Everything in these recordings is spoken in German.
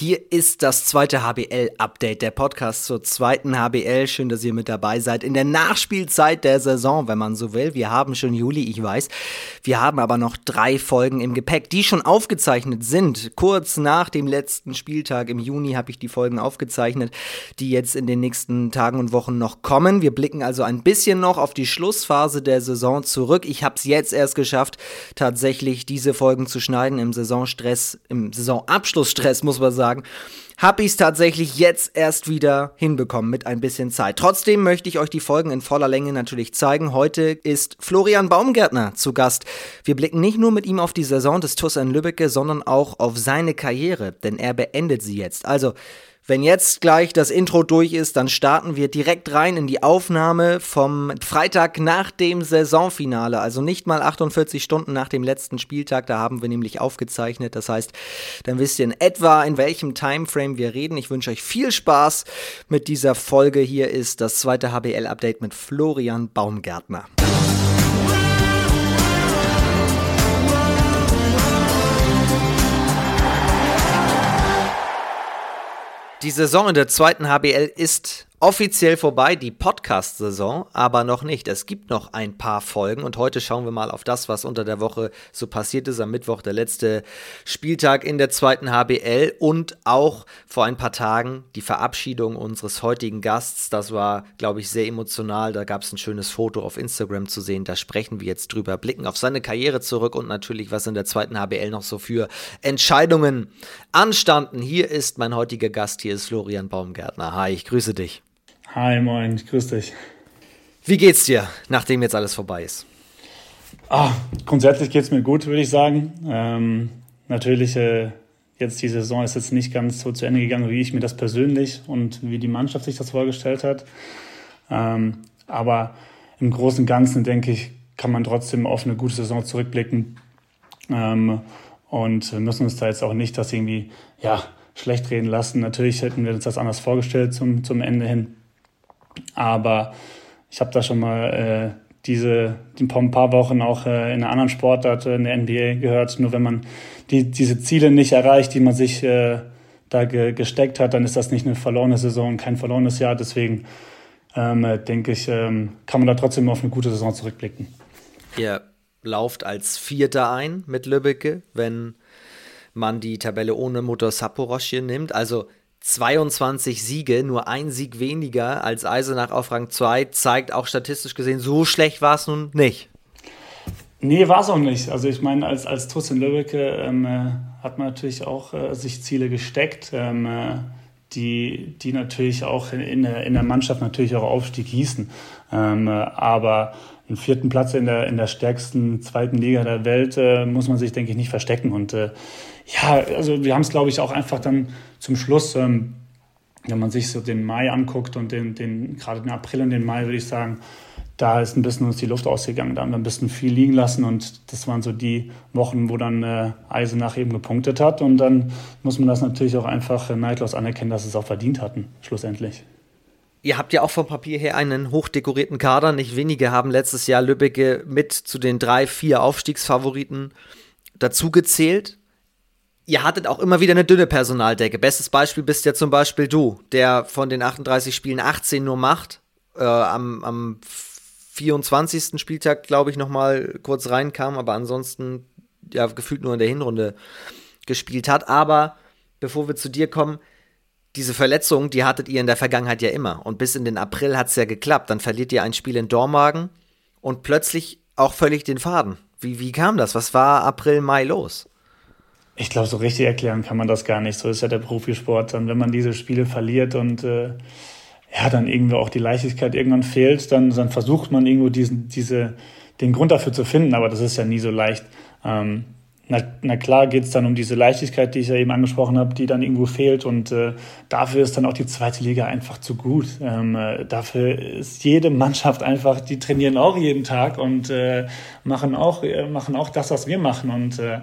Hier ist das zweite HBL-Update, der Podcast zur zweiten HBL. Schön, dass ihr mit dabei seid. In der Nachspielzeit der Saison, wenn man so will. Wir haben schon Juli, ich weiß. Wir haben aber noch drei Folgen im Gepäck, die schon aufgezeichnet sind. Kurz nach dem letzten Spieltag im Juni habe ich die Folgen aufgezeichnet, die jetzt in den nächsten Tagen und Wochen noch kommen. Wir blicken also ein bisschen noch auf die Schlussphase der Saison zurück. Ich habe es jetzt erst geschafft, tatsächlich diese Folgen zu schneiden im Saisonstress, im Saisonabschlussstress, muss man sagen sagen, habe ich es tatsächlich jetzt erst wieder hinbekommen mit ein bisschen Zeit. Trotzdem möchte ich euch die Folgen in voller Länge natürlich zeigen. Heute ist Florian Baumgärtner zu Gast. Wir blicken nicht nur mit ihm auf die Saison des TuS in Lübbecke, sondern auch auf seine Karriere, denn er beendet sie jetzt. Also wenn jetzt gleich das Intro durch ist, dann starten wir direkt rein in die Aufnahme vom Freitag nach dem Saisonfinale, also nicht mal 48 Stunden nach dem letzten Spieltag, da haben wir nämlich aufgezeichnet. Das heißt, dann wisst ihr in etwa, in welchem Timeframe wir reden. Ich wünsche euch viel Spaß mit dieser Folge. Hier ist das zweite HBL-Update mit Florian Baumgärtner. Die Saison in der zweiten HBL ist offiziell vorbei, die Podcast-Saison, aber noch nicht. Es gibt noch ein paar Folgen und heute schauen wir mal auf das, was unter der Woche so passiert ist. Am Mittwoch der letzte Spieltag in der zweiten HBL und auch vor ein paar Tagen die Verabschiedung unseres heutigen Gasts. Das war, glaube ich, sehr emotional. Da gab es ein schönes Foto auf Instagram zu sehen. Da sprechen wir jetzt drüber, blicken auf seine Karriere zurück und natürlich, was in der zweiten HBL noch so für Entscheidungen anstanden. Hier ist mein heutiger Gast, hier ist Florian Baumgärtner. Hi, ich grüße dich. Hi, moin, grüß dich. Wie geht's dir, nachdem jetzt alles vorbei ist? Ah, grundsätzlich geht's mir gut, würde ich sagen. Ähm, natürlich, äh, jetzt die Saison ist jetzt nicht ganz so zu Ende gegangen, wie ich mir das persönlich und wie die Mannschaft sich das vorgestellt hat. Ähm, aber im Großen und Ganzen, denke ich, kann man trotzdem auf eine gute Saison zurückblicken. Ähm, und müssen uns da jetzt auch nicht das irgendwie, ja, schlecht reden lassen. Natürlich hätten wir uns das anders vorgestellt zum, zum Ende hin. Aber ich habe da schon mal äh, diese die ein paar Wochen auch äh, in einer anderen Sportart äh, in der NBA gehört. Nur wenn man die, diese Ziele nicht erreicht, die man sich äh, da ge gesteckt hat, dann ist das nicht eine verlorene Saison, kein verlorenes Jahr. Deswegen ähm, denke ich, ähm, kann man da trotzdem auf eine gute Saison zurückblicken. Ihr lauft als Vierter ein mit Lübbecke, wenn man die Tabelle ohne Motor Saporoschje nimmt. Also 22 Siege, nur ein Sieg weniger als Eisenach auf Rang 2, zeigt auch statistisch gesehen, so schlecht war es nun nicht. Nee, war es auch nicht. Also ich meine, als, als TuS in Lübeck ähm, äh, hat man natürlich auch äh, sich Ziele gesteckt, ähm, äh, die, die natürlich auch in, in, der, in der Mannschaft natürlich auch Aufstieg hießen. Ähm, äh, aber einen vierten Platz in der, in der stärksten zweiten Liga der Welt äh, muss man sich, denke ich, nicht verstecken. Und äh, ja, also wir haben es, glaube ich, auch einfach dann zum Schluss, ähm, wenn man sich so den Mai anguckt und den, den gerade den April und den Mai, würde ich sagen, da ist ein bisschen uns die Luft ausgegangen. Da haben wir ein bisschen viel liegen lassen und das waren so die Wochen, wo dann äh, Eisenach eben gepunktet hat. Und dann muss man das natürlich auch einfach äh, neidlos anerkennen, dass es auch verdient hatten, schlussendlich. Ihr habt ja auch vom Papier her einen hochdekorierten Kader. Nicht wenige haben letztes Jahr Lübbecke mit zu den drei, vier Aufstiegsfavoriten dazugezählt ihr hattet auch immer wieder eine dünne Personaldecke. Bestes Beispiel bist ja zum Beispiel du, der von den 38 Spielen 18 nur macht. Äh, am, am 24. Spieltag, glaube ich, noch mal kurz reinkam, aber ansonsten ja gefühlt nur in der Hinrunde gespielt hat. Aber bevor wir zu dir kommen, diese Verletzung, die hattet ihr in der Vergangenheit ja immer. Und bis in den April hat es ja geklappt. Dann verliert ihr ein Spiel in Dormagen und plötzlich auch völlig den Faden. Wie, wie kam das? Was war April, Mai los? Ich glaube, so richtig erklären kann man das gar nicht. So ist ja der Profisport. Dann, wenn man diese Spiele verliert und äh, ja, dann irgendwie auch die Leichtigkeit irgendwann fehlt, dann, dann versucht man irgendwo diesen, diese, den Grund dafür zu finden, aber das ist ja nie so leicht. Ähm, na, na klar geht es dann um diese Leichtigkeit, die ich ja eben angesprochen habe, die dann irgendwo fehlt. Und äh, dafür ist dann auch die zweite Liga einfach zu gut. Ähm, äh, dafür ist jede Mannschaft einfach, die trainieren auch jeden Tag und äh, machen, auch, äh, machen auch das, was wir machen. Und äh,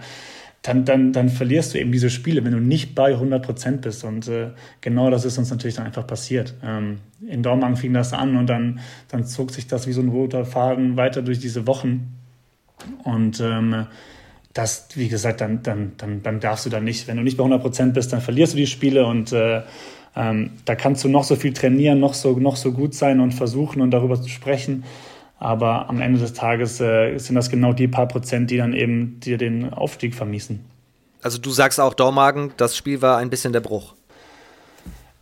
dann, dann, dann verlierst du eben diese Spiele, wenn du nicht bei 100 Prozent bist. Und äh, genau das ist uns natürlich dann einfach passiert. Ähm, in Dormagen fing das an und dann, dann zog sich das wie so ein roter Faden weiter durch diese Wochen. Und ähm, das, wie gesagt, dann, dann, dann, dann darfst du da nicht, wenn du nicht bei 100 Prozent bist, dann verlierst du die Spiele und äh, ähm, da kannst du noch so viel trainieren, noch so, noch so gut sein und versuchen und darüber zu sprechen. Aber am Ende des Tages äh, sind das genau die paar Prozent, die dann eben dir den Aufstieg vermiesen. Also du sagst auch Dormagen, das Spiel war ein bisschen der Bruch.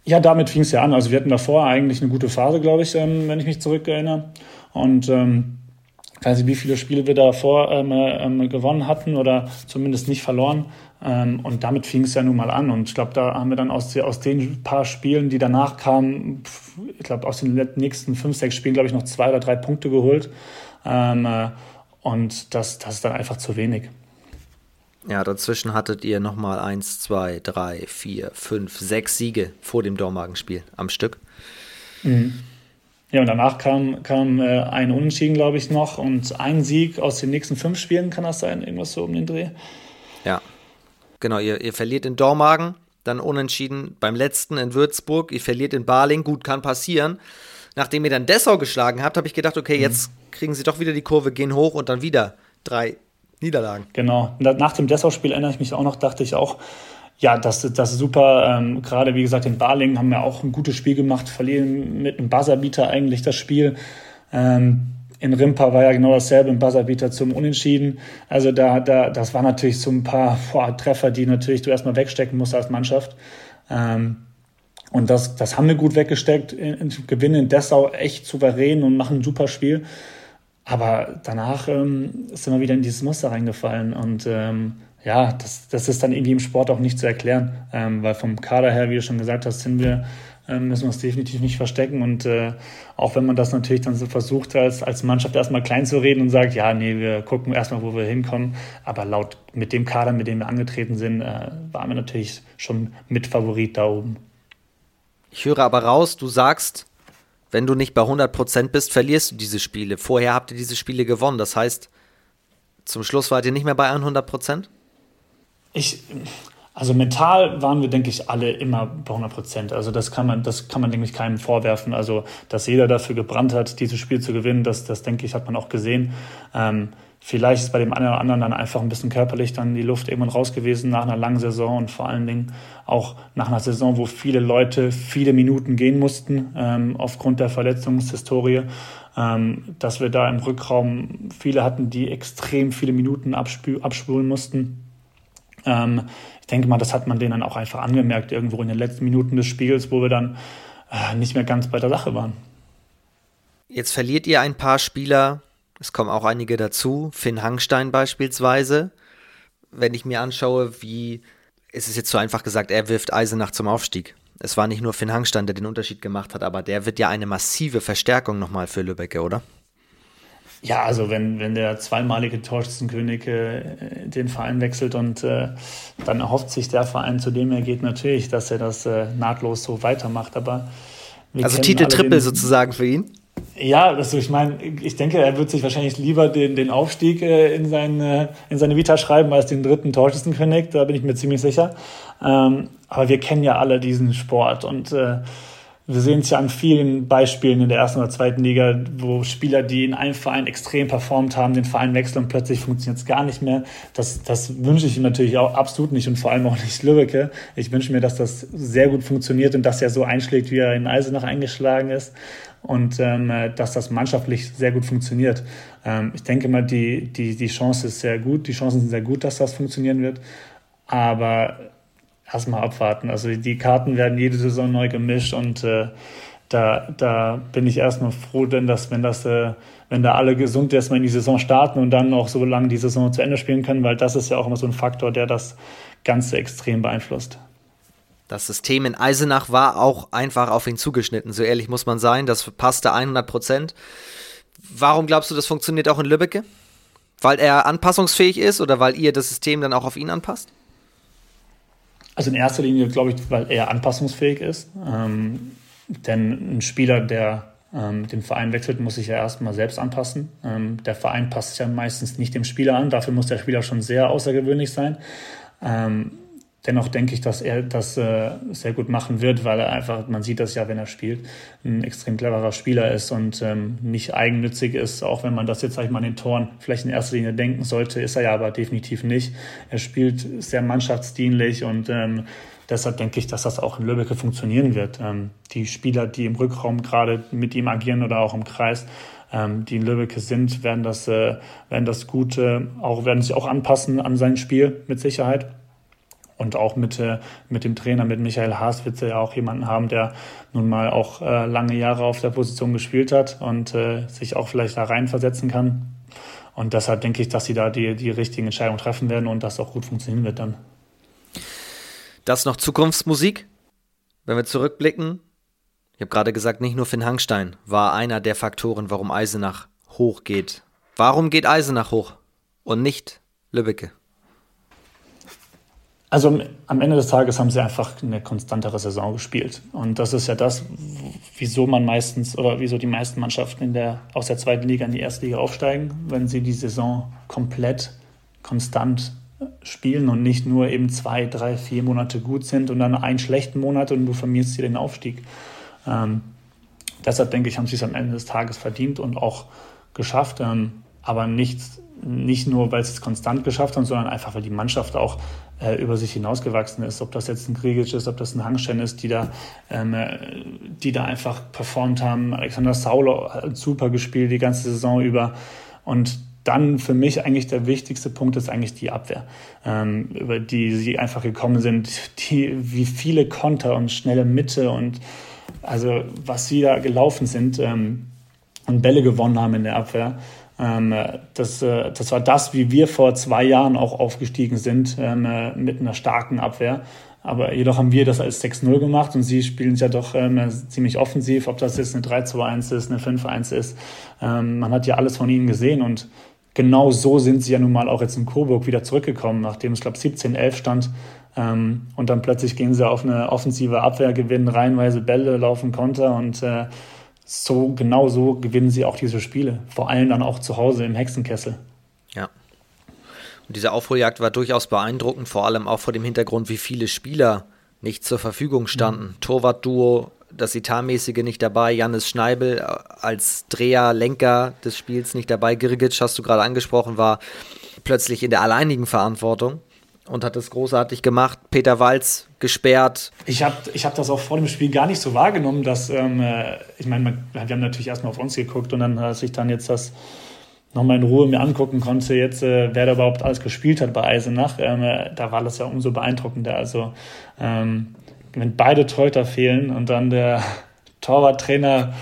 Ja, damit fing es ja an. Also wir hatten davor eigentlich eine gute Phase, glaube ich, ähm, wenn ich mich zurückerinnere. Und ähm, ich weiß nicht, wie viele Spiele wir davor ähm, ähm, gewonnen hatten oder zumindest nicht verloren. Ähm, und damit fing es ja nun mal an. Und ich glaube, da haben wir dann aus, aus den paar Spielen, die danach kamen, ich glaube, aus den nächsten fünf, sechs Spielen, glaube ich, noch zwei oder drei Punkte geholt. Ähm, äh, und das, das ist dann einfach zu wenig. Ja, dazwischen hattet ihr nochmal eins, zwei, drei, vier, fünf, sechs Siege vor dem Dormagenspiel am Stück. Mhm. Ja, und danach kam, kam äh, ein Unentschieden, glaube ich, noch und ein Sieg aus den nächsten fünf Spielen, kann das sein? Irgendwas so um den Dreh? Ja, genau. Ihr, ihr verliert in Dormagen, dann unentschieden beim letzten in Würzburg, ihr verliert in Baling, gut, kann passieren. Nachdem ihr dann Dessau geschlagen habt, habe ich gedacht, okay, mhm. jetzt kriegen sie doch wieder die Kurve, gehen hoch und dann wieder drei Niederlagen. Genau. Nach dem Dessau-Spiel erinnere ich mich auch noch, dachte ich auch, ja, das, das ist super. Ähm, Gerade wie gesagt, in Barling haben wir auch ein gutes Spiel gemacht, verlieren mit einem Buzzerbeater eigentlich das Spiel. Ähm, in Rimpa war ja genau dasselbe, ein Buzzerbeater zum Unentschieden. Also da, da, das war natürlich so ein paar boah, Treffer, die natürlich du erstmal wegstecken musst als Mannschaft. Ähm, und das, das haben wir gut weggesteckt, in, in, gewinnen in Dessau echt souverän und machen ein super Spiel. Aber danach ähm, sind wir wieder in dieses Muster reingefallen und ähm, ja, das, das ist dann irgendwie im Sport auch nicht zu erklären, ähm, weil vom Kader her, wie du schon gesagt hast, sind wir, ähm, müssen wir uns definitiv nicht verstecken und äh, auch wenn man das natürlich dann so versucht, als, als Mannschaft erstmal klein zu reden und sagt, ja, nee, wir gucken erstmal, wo wir hinkommen, aber laut mit dem Kader, mit dem wir angetreten sind, äh, waren wir natürlich schon mit Favorit da oben. Ich höre aber raus, du sagst, wenn du nicht bei 100% bist, verlierst du diese Spiele. Vorher habt ihr diese Spiele gewonnen. Das heißt, zum Schluss wart ihr nicht mehr bei 100%? Ich, also mental waren wir, denke ich, alle immer bei 100 Prozent. Also das kann man, das kann man, denke ich, keinem vorwerfen. Also, dass jeder dafür gebrannt hat, dieses Spiel zu gewinnen, das, das denke ich, hat man auch gesehen. Ähm, vielleicht ist bei dem einen oder anderen dann einfach ein bisschen körperlich dann die Luft irgendwann raus gewesen nach einer langen Saison und vor allen Dingen auch nach einer Saison, wo viele Leute viele Minuten gehen mussten ähm, aufgrund der Verletzungshistorie. Ähm, dass wir da im Rückraum viele hatten, die extrem viele Minuten abspulen mussten ähm, ich denke mal, das hat man denen dann auch einfach angemerkt, irgendwo in den letzten Minuten des Spiels, wo wir dann äh, nicht mehr ganz bei der Sache waren. Jetzt verliert ihr ein paar Spieler, es kommen auch einige dazu, Finn Hangstein beispielsweise. Wenn ich mir anschaue, wie, es ist jetzt so einfach gesagt, er wirft Eisenach zum Aufstieg. Es war nicht nur Finn Hangstein, der den Unterschied gemacht hat, aber der wird ja eine massive Verstärkung nochmal für Lübbecke, oder? Ja, also wenn, wenn der zweimalige Torschützenkönig äh, den Verein wechselt und äh, dann erhofft sich der Verein, zu dem er geht, natürlich, dass er das äh, nahtlos so weitermacht. Aber also Titel Triple sozusagen für ihn? Ja, also ich meine, ich denke, er wird sich wahrscheinlich lieber den, den Aufstieg äh, in, seine, in seine Vita schreiben als den dritten Torschützenkönig, da bin ich mir ziemlich sicher. Ähm, aber wir kennen ja alle diesen Sport und äh, wir sehen es ja an vielen Beispielen in der ersten oder zweiten Liga, wo Spieler, die in einem Verein extrem performt haben, den Verein wechseln und plötzlich funktioniert es gar nicht mehr. Das, das wünsche ich ihm natürlich auch absolut nicht und vor allem auch nicht Lübbecke. Ich wünsche mir, dass das sehr gut funktioniert und dass er so einschlägt, wie er in Eisenach eingeschlagen ist und ähm, dass das mannschaftlich sehr gut funktioniert. Ähm, ich denke mal, die, die, die Chance ist sehr gut, die Chancen sind sehr gut, dass das funktionieren wird. Aber erstmal abwarten. Also die Karten werden jede Saison neu gemischt und äh, da, da bin ich erstmal froh, denn dass, wenn das, äh, wenn da alle gesund erstmal in die Saison starten und dann auch so lange die Saison zu Ende spielen können, weil das ist ja auch immer so ein Faktor, der das Ganze extrem beeinflusst. Das System in Eisenach war auch einfach auf ihn zugeschnitten, so ehrlich muss man sein. Das passte 100 Prozent. Warum glaubst du, das funktioniert auch in Lübbecke? Weil er anpassungsfähig ist oder weil ihr das System dann auch auf ihn anpasst? Also in erster Linie glaube ich, weil er anpassungsfähig ist. Ähm, denn ein Spieler, der ähm, den Verein wechselt, muss sich ja erstmal selbst anpassen. Ähm, der Verein passt ja meistens nicht dem Spieler an. Dafür muss der Spieler schon sehr außergewöhnlich sein. Ähm, dennoch denke ich, dass er das äh, sehr gut machen wird, weil er einfach, man sieht das ja, wenn er spielt, ein extrem cleverer Spieler ist und ähm, nicht eigennützig ist, auch wenn man das jetzt, sag ich mal, in den Toren vielleicht in erster Linie denken sollte, ist er ja aber definitiv nicht. Er spielt sehr mannschaftsdienlich und ähm, deshalb denke ich, dass das auch in Lübeck funktionieren wird. Ähm, die Spieler, die im Rückraum gerade mit ihm agieren oder auch im Kreis, ähm, die in Lübeck sind, werden das, äh, werden das gut, äh, auch, werden sich auch anpassen an sein Spiel mit Sicherheit. Und auch mit, äh, mit dem Trainer, mit Michael Haas, wird ja auch jemanden haben, der nun mal auch äh, lange Jahre auf der Position gespielt hat und äh, sich auch vielleicht da reinversetzen kann. Und deshalb denke ich, dass sie da die, die richtigen Entscheidungen treffen werden und das auch gut funktionieren wird dann. Das noch Zukunftsmusik? Wenn wir zurückblicken, ich habe gerade gesagt, nicht nur Finn Hangstein war einer der Faktoren, warum Eisenach hochgeht. Warum geht Eisenach hoch und nicht Lübbecke? Also am Ende des Tages haben sie einfach eine konstantere Saison gespielt. Und das ist ja das, wieso man meistens oder wieso die meisten Mannschaften in der, aus der zweiten Liga in die erste Liga aufsteigen, wenn sie die Saison komplett konstant spielen und nicht nur eben zwei, drei, vier Monate gut sind und dann einen schlechten Monat und du vermierst dir den Aufstieg. Ähm, deshalb denke ich, haben sie es am Ende des Tages verdient und auch geschafft. Ähm, aber nicht, nicht nur, weil sie es konstant geschafft haben, sondern einfach, weil die Mannschaft auch äh, über sich hinausgewachsen ist. Ob das jetzt ein Grigic ist, ob das ein Hangstein ist, die da, ähm, äh, die da einfach performt haben. Alexander Saulo hat super gespielt die ganze Saison über. Und dann für mich eigentlich der wichtigste Punkt ist eigentlich die Abwehr, ähm, über die sie einfach gekommen sind. Die, wie viele Konter und schnelle Mitte und also was sie da gelaufen sind ähm, und Bälle gewonnen haben in der Abwehr. Ähm, das, äh, das war das, wie wir vor zwei Jahren auch aufgestiegen sind, ähm, äh, mit einer starken Abwehr. Aber jedoch haben wir das als 6-0 gemacht und sie spielen es ja doch ähm, ziemlich offensiv, ob das jetzt eine 3-2-1 ist, eine 5-1 ist. Ähm, man hat ja alles von ihnen gesehen und genau so sind sie ja nun mal auch jetzt in Coburg wieder zurückgekommen, nachdem es, glaube 17-11 stand. Ähm, und dann plötzlich gehen sie auf eine offensive Abwehr, gewinnen reihenweise Bälle, laufen Konter und äh, so genau so gewinnen sie auch diese Spiele. Vor allem dann auch zu Hause im Hexenkessel. Ja. Und diese Aufholjagd war durchaus beeindruckend, vor allem auch vor dem Hintergrund, wie viele Spieler nicht zur Verfügung standen. Mhm. Torwart-Duo, das Etatmäßige nicht dabei, Jannis Schneibel äh, als Dreher, Lenker des Spiels nicht dabei. Girgic, hast du gerade angesprochen, war plötzlich in der alleinigen Verantwortung und hat es großartig gemacht. Peter Walz gesperrt. Ich habe ich hab das auch vor dem Spiel gar nicht so wahrgenommen, dass, ähm, äh, ich meine, wir haben natürlich erstmal auf uns geguckt und dann, als ich dann jetzt das nochmal in Ruhe mir angucken konnte, jetzt, äh, wer da überhaupt alles gespielt hat bei Eisenach, ähm, äh, da war das ja umso beeindruckender. Also, ähm, wenn beide Teuter fehlen und dann der Torwarttrainer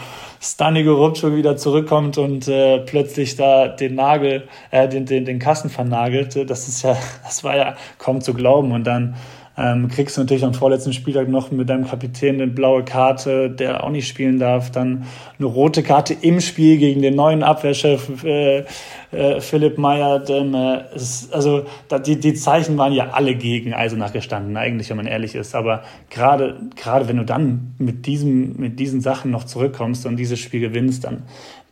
Stani Gorubczuk wieder zurückkommt und äh, plötzlich da den Nagel, äh, den, den, den Kassen vernagelt, das ist ja, das war ja kaum zu glauben. Und dann ähm, kriegst du natürlich am vorletzten Spieltag noch mit deinem Kapitän eine blaue Karte, der auch nicht spielen darf. Dann eine rote Karte im Spiel gegen den neuen Abwehrchef äh, äh, Philipp Meyer. Denn, äh, es, also da, die, die Zeichen waren ja alle gegen Eisenach gestanden, eigentlich, wenn man ehrlich ist. Aber gerade gerade wenn du dann mit, diesem, mit diesen Sachen noch zurückkommst und dieses Spiel gewinnst, dann,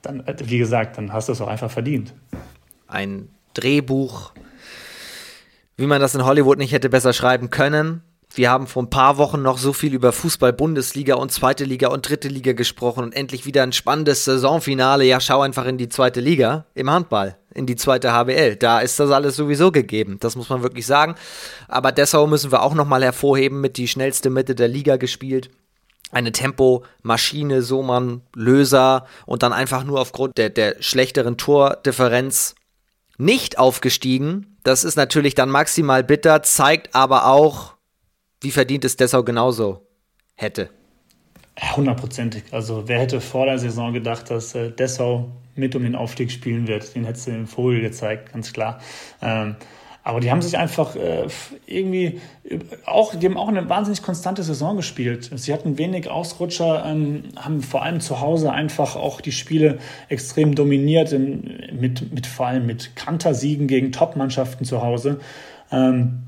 dann wie gesagt, dann hast du es auch einfach verdient. Ein Drehbuch wie man das in Hollywood nicht hätte besser schreiben können. Wir haben vor ein paar Wochen noch so viel über Fußball, Bundesliga und zweite Liga und dritte Liga gesprochen und endlich wieder ein spannendes Saisonfinale. Ja, schau einfach in die zweite Liga im Handball, in die zweite HBL. Da ist das alles sowieso gegeben. Das muss man wirklich sagen. Aber Dessau müssen wir auch nochmal hervorheben, mit die schnellste Mitte der Liga gespielt. Eine Tempomaschine, so man Löser und dann einfach nur aufgrund der, der schlechteren Tordifferenz nicht aufgestiegen. Das ist natürlich dann maximal bitter, zeigt aber auch, wie verdient es Dessau genauso hätte. Hundertprozentig. Also wer hätte vor der Saison gedacht, dass äh, Dessau mit um den Aufstieg spielen wird? Den hätte du im Vogel gezeigt, ganz klar. Ähm, aber die haben sich einfach äh, irgendwie auch, die haben auch eine wahnsinnig konstante Saison gespielt. Sie hatten wenig Ausrutscher, ähm, haben vor allem zu Hause einfach auch die Spiele extrem dominiert, in, mit, mit vor allem mit Kantersiegen gegen Top-Mannschaften zu Hause. Ähm,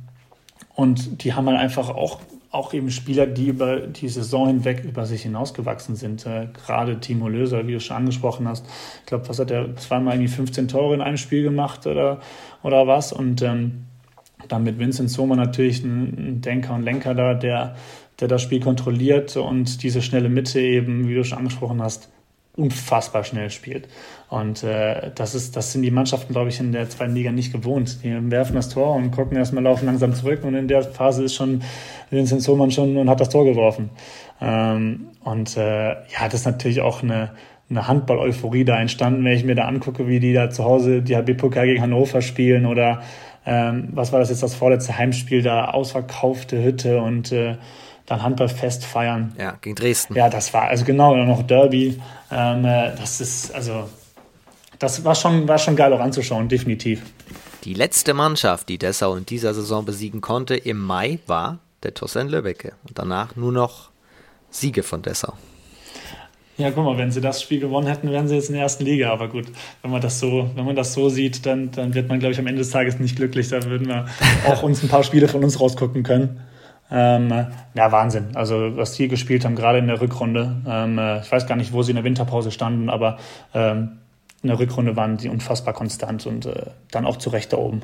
und die haben halt einfach auch auch eben Spieler, die über die Saison hinweg über sich hinausgewachsen sind. Äh, gerade Timo Löser, wie du schon angesprochen hast. Ich glaube, was hat er zweimal irgendwie 15 Tore in einem Spiel gemacht oder, oder was? Und ähm, Dann mit Vincent Sommer natürlich ein Denker und Lenker da, der, der das Spiel kontrolliert und diese schnelle Mitte eben, wie du schon angesprochen hast, unfassbar schnell spielt. Und äh, das, ist, das sind die Mannschaften, glaube ich, in der zweiten Liga nicht gewohnt. Die werfen das Tor und gucken erstmal, laufen langsam zurück und in der Phase ist schon Vincent Sohmann schon und hat das Tor geworfen. Ähm, und äh, ja, das ist natürlich auch eine, eine Handball-Euphorie da entstanden, wenn ich mir da angucke, wie die da zu Hause die HB-Pokal gegen Hannover spielen oder ähm, was war das jetzt, das vorletzte Heimspiel, da ausverkaufte Hütte und äh, dann Handballfest feiern. Ja, gegen Dresden. Ja, das war, also genau, noch Derby. Ähm, äh, das ist, also, das war schon, war schon geil auch anzuschauen, definitiv. Die letzte Mannschaft, die Dessau in dieser Saison besiegen konnte, im Mai war der Tossen Lübbecke. Und danach nur noch Siege von Dessau. Ja, guck mal, wenn sie das Spiel gewonnen hätten, wären sie jetzt in der ersten Liga. Aber gut, wenn man das so, wenn man das so sieht, dann, dann wird man, glaube ich, am Ende des Tages nicht glücklich. Da würden wir auch uns ein paar Spiele von uns rausgucken können. Ähm, ja, Wahnsinn. Also, was die gespielt haben, gerade in der Rückrunde. Ähm, äh, ich weiß gar nicht, wo sie in der Winterpause standen, aber ähm, in der Rückrunde waren sie unfassbar konstant und äh, dann auch zu Recht da oben.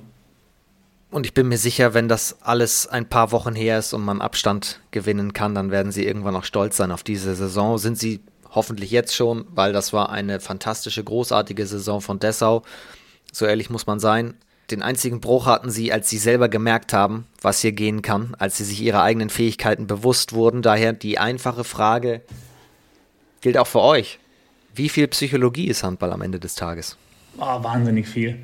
Und ich bin mir sicher, wenn das alles ein paar Wochen her ist und man Abstand gewinnen kann, dann werden sie irgendwann auch stolz sein auf diese Saison. Sind sie hoffentlich jetzt schon, weil das war eine fantastische, großartige Saison von Dessau. So ehrlich muss man sein. Den einzigen Bruch hatten sie, als sie selber gemerkt haben, was hier gehen kann, als sie sich ihrer eigenen Fähigkeiten bewusst wurden. Daher die einfache Frage gilt auch für euch. Wie viel Psychologie ist Handball am Ende des Tages? Oh, wahnsinnig viel.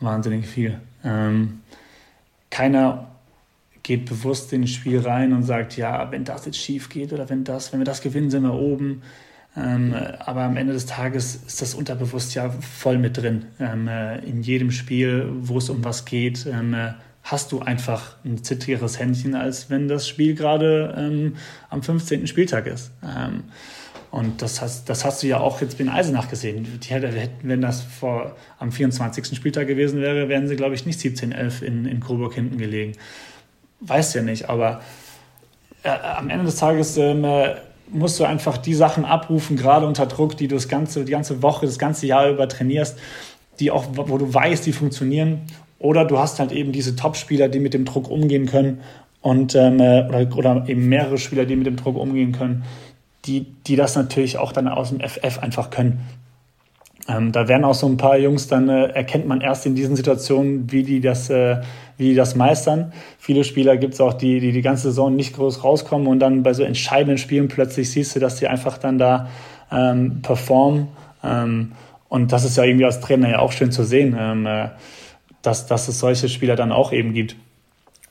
Wahnsinnig viel. Ähm, keiner geht bewusst in das Spiel rein und sagt, ja, wenn das jetzt schief geht oder wenn das, wenn wir das gewinnen, sind wir oben. Ähm, aber am Ende des Tages ist das unterbewusst ja voll mit drin. Ähm, äh, in jedem Spiel, wo es um was geht, ähm, äh, hast du einfach ein zittrigeres Händchen, als wenn das Spiel gerade ähm, am 15. Spieltag ist. Ähm, und das hast, das hast du ja auch jetzt in Eisenach gesehen. Die hätten, wenn das vor, am 24. Spieltag gewesen wäre, wären sie, glaube ich, nicht 17-11 in, in Coburg hinten gelegen. Weiß ja nicht, aber äh, am Ende des Tages ähm, äh, musst du einfach die Sachen abrufen, gerade unter Druck, die du das ganze, die ganze Woche, das ganze Jahr über trainierst, die auch, wo du weißt, die funktionieren. Oder du hast halt eben diese Top-Spieler, die mit dem Druck umgehen können und ähm, äh, oder, oder eben mehrere Spieler, die mit dem Druck umgehen können, die, die das natürlich auch dann aus dem FF einfach können. Ähm, da werden auch so ein paar Jungs, dann äh, erkennt man erst in diesen Situationen, wie die das, äh, wie die das meistern. Viele Spieler gibt es auch, die, die die ganze Saison nicht groß rauskommen und dann bei so entscheidenden Spielen plötzlich siehst du, dass die einfach dann da ähm, performen. Ähm, und das ist ja irgendwie als Trainer ja auch schön zu sehen, ähm, äh, dass, dass es solche Spieler dann auch eben gibt,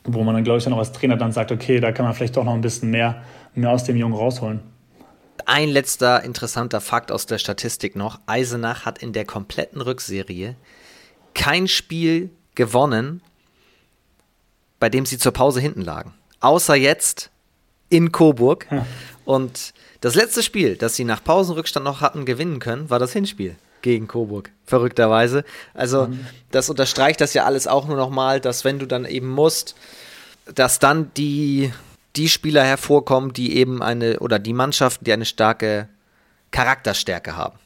wo man dann, glaube ich, dann auch als Trainer dann sagt, okay, da kann man vielleicht doch noch ein bisschen mehr, mehr aus dem Jungen rausholen. Ein letzter interessanter Fakt aus der Statistik noch. Eisenach hat in der kompletten Rückserie kein Spiel gewonnen, bei dem sie zur Pause hinten lagen. Außer jetzt in Coburg. Hm. Und das letzte Spiel, das sie nach Pausenrückstand noch hatten gewinnen können, war das Hinspiel gegen Coburg. Verrückterweise. Also, mhm. das unterstreicht das ja alles auch nur nochmal, dass wenn du dann eben musst, dass dann die die Spieler hervorkommen, die eben eine, oder die Mannschaften, die eine starke Charakterstärke haben.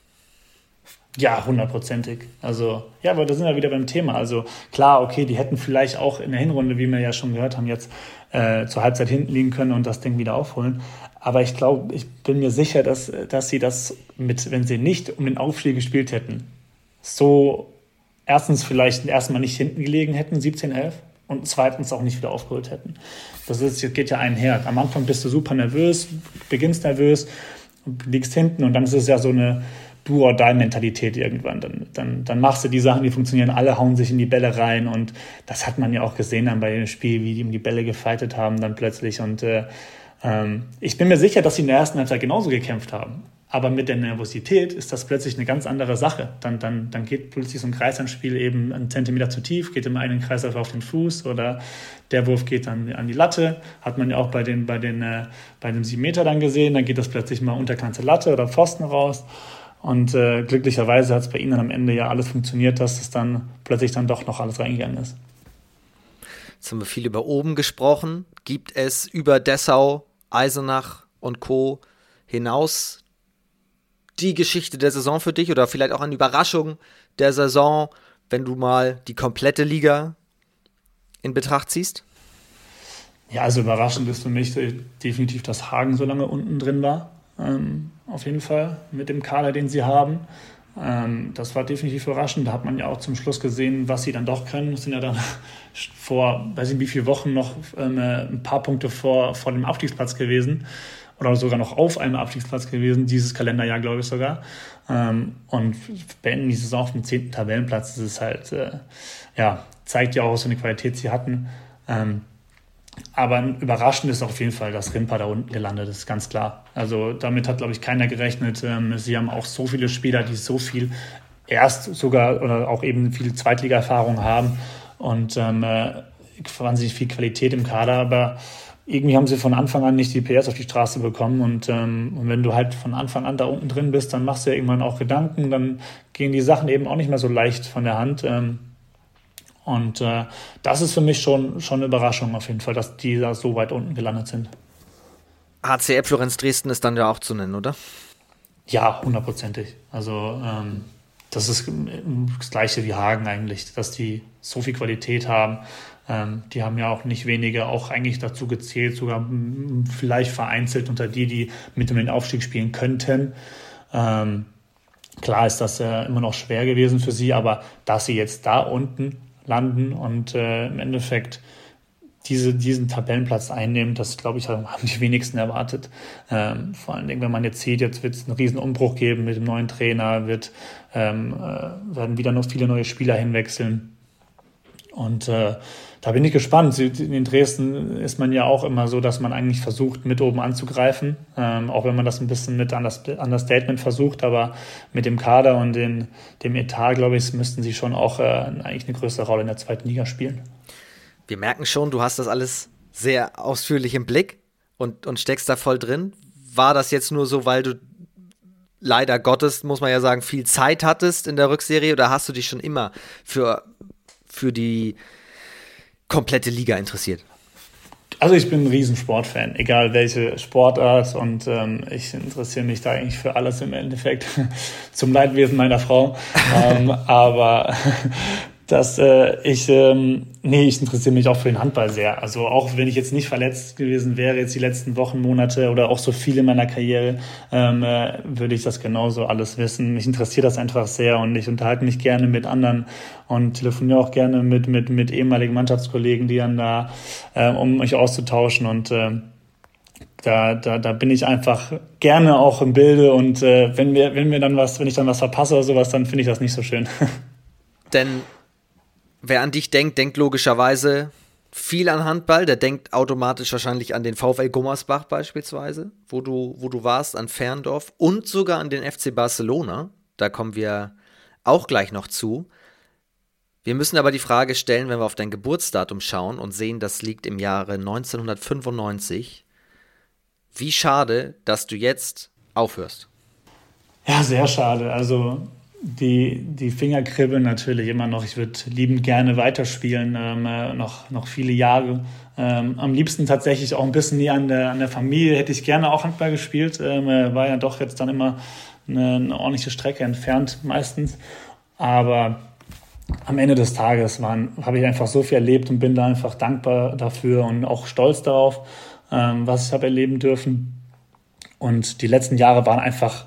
Ja, hundertprozentig. Also, ja, aber da sind wir wieder beim Thema. Also, klar, okay, die hätten vielleicht auch in der Hinrunde, wie wir ja schon gehört haben, jetzt äh, zur Halbzeit hinten liegen können und das Ding wieder aufholen. Aber ich glaube, ich bin mir sicher, dass, dass sie das mit, wenn sie nicht um den Aufstieg gespielt hätten, so erstens vielleicht erstmal nicht hinten gelegen hätten, 17, 11, und zweitens auch nicht wieder aufgeholt hätten. Das ist, geht ja einher. Am Anfang bist du super nervös, beginnst nervös, liegst hinten und dann ist es ja so eine Do-or-Die-Mentalität irgendwann. Dann, dann, dann machst du die Sachen, die funktionieren, alle hauen sich in die Bälle rein und das hat man ja auch gesehen dann bei dem Spiel, wie die um die Bälle gefeitet haben dann plötzlich und äh, ähm, ich bin mir sicher, dass sie in der ersten Halbzeit genauso gekämpft haben. Aber mit der Nervosität ist das plötzlich eine ganz andere Sache. Dann, dann, dann geht plötzlich so ein Kreisanspiel eben einen Zentimeter zu tief, geht im einen Kreislauf auf den Fuß oder der Wurf geht dann an die Latte. Hat man ja auch bei den, bei den, äh, bei den sieben Meter dann gesehen. Dann geht das plötzlich mal unterkante Latte oder Pfosten raus. Und äh, glücklicherweise hat es bei ihnen am Ende ja alles funktioniert, dass es dann plötzlich dann doch noch alles reingegangen ist. Jetzt haben wir viel über oben gesprochen. Gibt es über Dessau, Eisenach und Co. hinaus die Geschichte der Saison für dich oder vielleicht auch eine Überraschung der Saison, wenn du mal die komplette Liga in Betracht ziehst? Ja, also überraschend ist für mich definitiv, dass Hagen so lange unten drin war. Ähm, auf jeden Fall mit dem Kader, den sie haben. Ähm, das war definitiv überraschend. Da hat man ja auch zum Schluss gesehen, was sie dann doch können. Das sind ja dann vor, weiß ich wie viele Wochen noch ähm, ein paar Punkte vor, vor dem Abstiegsplatz gewesen. Oder sogar noch auf einem Abstiegsplatz gewesen, dieses Kalenderjahr, glaube ich sogar. Ähm, und beenden die Saison auf dem zehnten Tabellenplatz. Das ist halt, äh, ja, zeigt ja auch, was für eine Qualität sie hatten. Ähm, aber überraschend ist auf jeden Fall, dass Rimpa da unten gelandet ist, ganz klar. Also damit hat, glaube ich, keiner gerechnet. Ähm, sie haben auch so viele Spieler, die so viel erst sogar oder auch eben viel Zweitliga-Erfahrung haben und ähm, äh, wahnsinnig viel Qualität im Kader, aber irgendwie haben sie von Anfang an nicht die PS auf die Straße bekommen und, ähm, und wenn du halt von Anfang an da unten drin bist, dann machst du ja irgendwann auch Gedanken, dann gehen die Sachen eben auch nicht mehr so leicht von der Hand. Ähm, und äh, das ist für mich schon, schon eine Überraschung auf jeden Fall, dass die da so weit unten gelandet sind. HCF Florenz Dresden ist dann ja auch zu nennen, oder? Ja, hundertprozentig. Also ähm, das ist das gleiche wie Hagen eigentlich, dass die so viel Qualität haben. Ähm, die haben ja auch nicht wenige auch eigentlich dazu gezählt, sogar vielleicht vereinzelt unter die, die mit um den Aufstieg spielen könnten. Ähm, klar ist das äh, immer noch schwer gewesen für sie, aber dass sie jetzt da unten landen und äh, im Endeffekt diese, diesen Tabellenplatz einnehmen, das glaube ich, haben die wenigsten erwartet. Ähm, vor allen Dingen, wenn man jetzt sieht, jetzt wird es einen riesen Umbruch geben mit dem neuen Trainer, wird, ähm, äh, werden wieder noch viele neue Spieler hinwechseln. Und äh, da bin ich gespannt. In Dresden ist man ja auch immer so, dass man eigentlich versucht, mit oben anzugreifen, ähm, auch wenn man das ein bisschen mit Understatement versucht, aber mit dem Kader und den, dem Etat, glaube ich, müssten sie schon auch äh, eigentlich eine größere Rolle in der zweiten Liga spielen. Wir merken schon, du hast das alles sehr ausführlich im Blick und, und steckst da voll drin. War das jetzt nur so, weil du leider Gottes, muss man ja sagen, viel Zeit hattest in der Rückserie oder hast du dich schon immer für für die komplette Liga interessiert? Also ich bin ein Riesensportfan, egal welche Sportart und ähm, ich interessiere mich da eigentlich für alles im Endeffekt, zum Leidwesen meiner Frau. ähm, aber dass äh, ich, ähm, nee, ich interessiere mich auch für den Handball sehr. Also auch wenn ich jetzt nicht verletzt gewesen wäre, jetzt die letzten Wochen, Monate oder auch so viel in meiner Karriere, ähm, äh, würde ich das genauso alles wissen. Mich interessiert das einfach sehr und ich unterhalte mich gerne mit anderen und telefoniere auch gerne mit, mit, mit ehemaligen Mannschaftskollegen, die dann da, äh, um mich auszutauschen und äh, da, da, da bin ich einfach gerne auch im Bilde und äh, wenn wir, wenn wir dann was, wenn ich dann was verpasse oder sowas, dann finde ich das nicht so schön. Denn wer an dich denkt, denkt logischerweise viel an Handball. Der denkt automatisch wahrscheinlich an den VfL Gummersbach beispielsweise, wo du, wo du warst, an Ferndorf und sogar an den FC Barcelona. Da kommen wir auch gleich noch zu. Wir müssen aber die Frage stellen, wenn wir auf dein Geburtsdatum schauen und sehen, das liegt im Jahre 1995. Wie schade, dass du jetzt aufhörst. Ja, sehr schade. Also die, die Finger kribbeln natürlich immer noch. Ich würde liebend gerne weiterspielen, ähm, äh, noch, noch viele Jahre. Ähm, am liebsten tatsächlich auch ein bisschen näher an der, an der Familie. Hätte ich gerne auch Handball gespielt. Ähm, äh, war ja doch jetzt dann immer eine, eine ordentliche Strecke entfernt meistens. Aber am Ende des Tages habe ich einfach so viel erlebt und bin da einfach dankbar dafür und auch stolz darauf, ähm, was ich habe erleben dürfen. Und die letzten Jahre waren einfach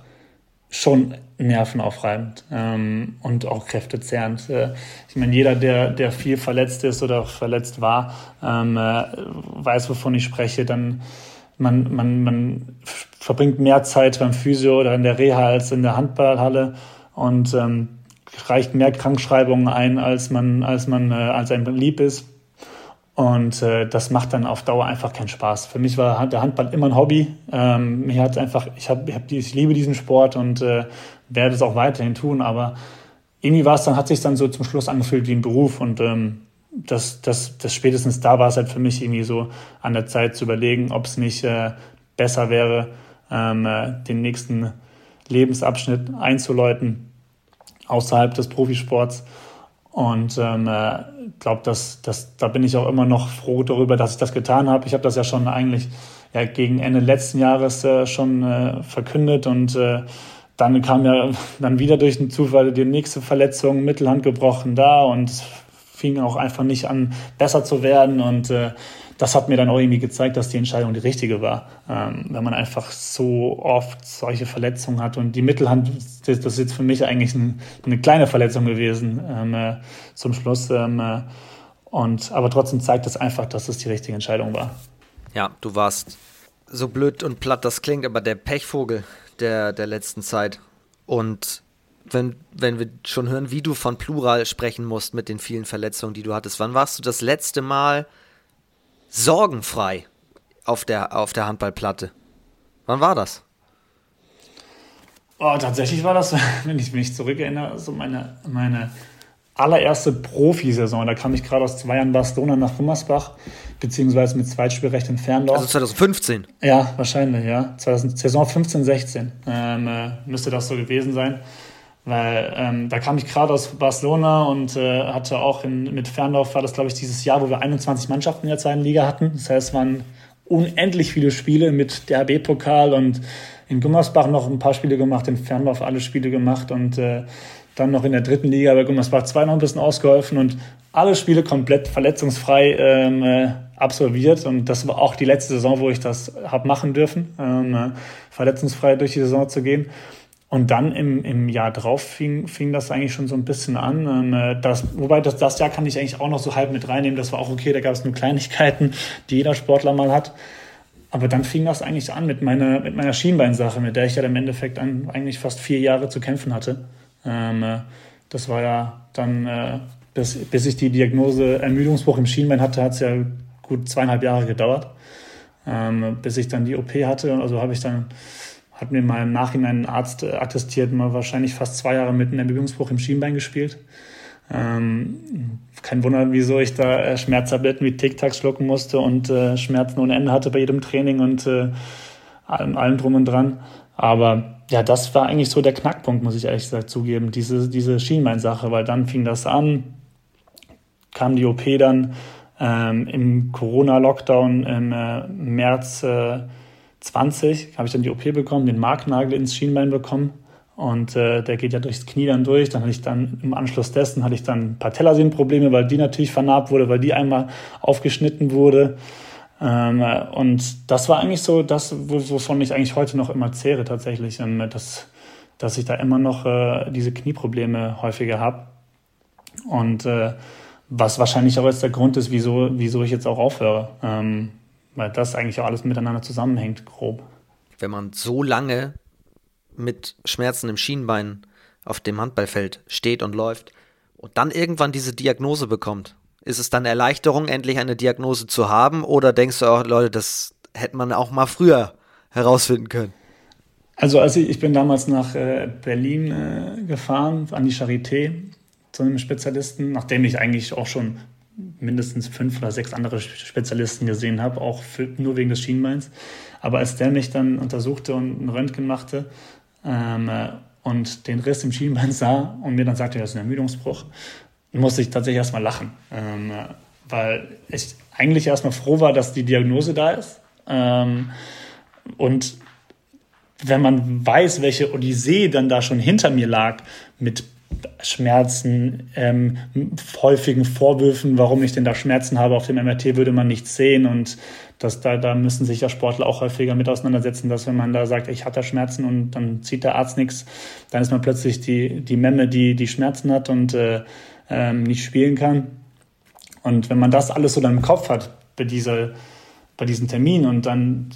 schon nervenaufreibend ähm, und auch kräftezehrend. Äh, ich meine, jeder, der, der viel verletzt ist oder verletzt war, ähm, äh, weiß, wovon ich spreche. Dann man, man, man verbringt mehr Zeit beim Physio oder in der Reha als in der Handballhalle und ähm, reicht mehr Krankschreibungen ein, als man, als man, äh, als einem lieb ist. Und äh, das macht dann auf Dauer einfach keinen Spaß. Für mich war der Handball immer ein Hobby. Ähm, mir hat einfach, ich, hab, ich, hab, ich liebe diesen Sport und äh, werde es auch weiterhin tun. Aber irgendwie war es dann, hat sich dann so zum Schluss angefühlt wie ein Beruf und ähm, das, das, das spätestens da war es halt für mich irgendwie so an der Zeit zu überlegen, ob es nicht äh, besser wäre, ähm, äh, den nächsten Lebensabschnitt einzuläuten außerhalb des Profisports. Und ähm, äh, glaube, dass, dass, da bin ich auch immer noch froh darüber, dass ich das getan habe. Ich habe das ja schon eigentlich ja, gegen Ende letzten Jahres äh, schon äh, verkündet und äh, dann kam ja dann wieder durch den Zufall die nächste Verletzung, Mittelhand gebrochen da und fing auch einfach nicht an, besser zu werden. Und äh, das hat mir dann auch irgendwie gezeigt, dass die Entscheidung die richtige war. Ähm, wenn man einfach so oft solche Verletzungen hat und die Mittelhand, das, das ist jetzt für mich eigentlich ein, eine kleine Verletzung gewesen ähm, äh, zum Schluss. Ähm, äh, und, aber trotzdem zeigt das einfach, dass es die richtige Entscheidung war. Ja, du warst so blöd und platt das klingt, aber der Pechvogel der, der letzten Zeit. Und wenn, wenn wir schon hören, wie du von Plural sprechen musst mit den vielen Verletzungen, die du hattest, wann warst du das letzte Mal sorgenfrei auf der, auf der Handballplatte? Wann war das? Oh, tatsächlich war das, wenn ich mich zurückerinnere, so meine, meine allererste Profisaison. Da kam ich gerade aus zwei Jahren Barcelona nach Gummersbach, beziehungsweise mit Zweitspielrecht in Ferndorf. Also 2015? Ja, wahrscheinlich, ja. 2000, Saison 15, 16 ähm, äh, müsste das so gewesen sein. Weil ähm, da kam ich gerade aus Barcelona und äh, hatte auch in, mit Ferndorf, war das glaube ich dieses Jahr, wo wir 21 Mannschaften in der zweiten Liga hatten. Das heißt, es waren unendlich viele Spiele mit der HB-Pokal und in Gummersbach noch ein paar Spiele gemacht, in Ferndorf alle Spiele gemacht und äh, dann noch in der dritten Liga bei Gummersbach 2 noch ein bisschen ausgeholfen und alle Spiele komplett verletzungsfrei ähm, äh, absolviert. Und das war auch die letzte Saison, wo ich das habe machen dürfen, ähm, äh, verletzungsfrei durch die Saison zu gehen. Und dann im, im Jahr drauf fing, fing das eigentlich schon so ein bisschen an. Ähm, äh, das, wobei das, das Jahr kann ich eigentlich auch noch so halb mit reinnehmen. Das war auch okay, da gab es nur Kleinigkeiten, die jeder Sportler mal hat. Aber dann fing das eigentlich an mit meiner, mit meiner Schienbeinsache, mit der ich ja im Endeffekt an, eigentlich fast vier Jahre zu kämpfen hatte. Ähm, äh, das war ja dann, äh, bis, bis ich die Diagnose Ermüdungsbruch im Schienbein hatte, hat es ja gut zweieinhalb Jahre gedauert. Ähm, bis ich dann die OP hatte. Also habe ich dann, hat mir mal im Nachhinein ein Arzt attestiert, mal wahrscheinlich fast zwei Jahre mit einem Ermüdungsbruch im Schienbein gespielt. Ähm, kein Wunder, wieso ich da äh, Schmerztabletten wie Tic-Tacs schlucken musste und äh, Schmerzen ohne Ende hatte bei jedem Training und äh, allem, allem drum und dran. Aber ja, das war eigentlich so der Knackpunkt, muss ich ehrlich gesagt zugeben, diese, diese Schienbein-Sache, weil dann fing das an, kam die OP dann ähm, im Corona-Lockdown im äh, März äh, 20, habe ich dann die OP bekommen, den Marknagel ins Schienbein bekommen und äh, der geht ja durchs Knie dann durch. Dann hatte ich dann im Anschluss dessen hatte ich dann Patellasehnenprobleme, weil die natürlich vernarbt wurde, weil die einmal aufgeschnitten wurde. Ähm, und das war eigentlich so das, wovon ich eigentlich heute noch immer zehre tatsächlich, ähm, dass, dass ich da immer noch äh, diese Knieprobleme häufiger habe. Und äh, was wahrscheinlich auch jetzt der Grund ist, wieso, wieso ich jetzt auch aufhöre. Ähm, weil das eigentlich auch alles miteinander zusammenhängt, grob. Wenn man so lange mit Schmerzen im Schienbein auf dem Handballfeld steht und läuft und dann irgendwann diese Diagnose bekommt, ist es dann Erleichterung, endlich eine Diagnose zu haben? Oder denkst du auch, Leute, das hätte man auch mal früher herausfinden können? Also, also ich bin damals nach äh, Berlin äh, gefahren, an die Charité, zu einem Spezialisten, nachdem ich eigentlich auch schon mindestens fünf oder sechs andere Spezialisten gesehen habe, auch für, nur wegen des Schienbeins. Aber als der mich dann untersuchte und ein Röntgen machte ähm, äh, und den Riss im Schienbein sah und mir dann sagte, das ist ein Ermüdungsbruch, musste ich tatsächlich erstmal lachen, ähm, weil ich eigentlich erstmal froh war, dass die Diagnose da ist. Ähm, und wenn man weiß, welche Odyssee dann da schon hinter mir lag, mit Schmerzen, ähm, häufigen Vorwürfen, warum ich denn da Schmerzen habe, auf dem MRT würde man nichts sehen und das, da, da müssen sich ja Sportler auch häufiger mit auseinandersetzen, dass wenn man da sagt, ich hatte Schmerzen und dann zieht der Arzt nichts, dann ist man plötzlich die, die Memme, die die Schmerzen hat und äh, ähm, nicht spielen kann. Und wenn man das alles so dann im Kopf hat bei, dieser, bei diesem Termin und dann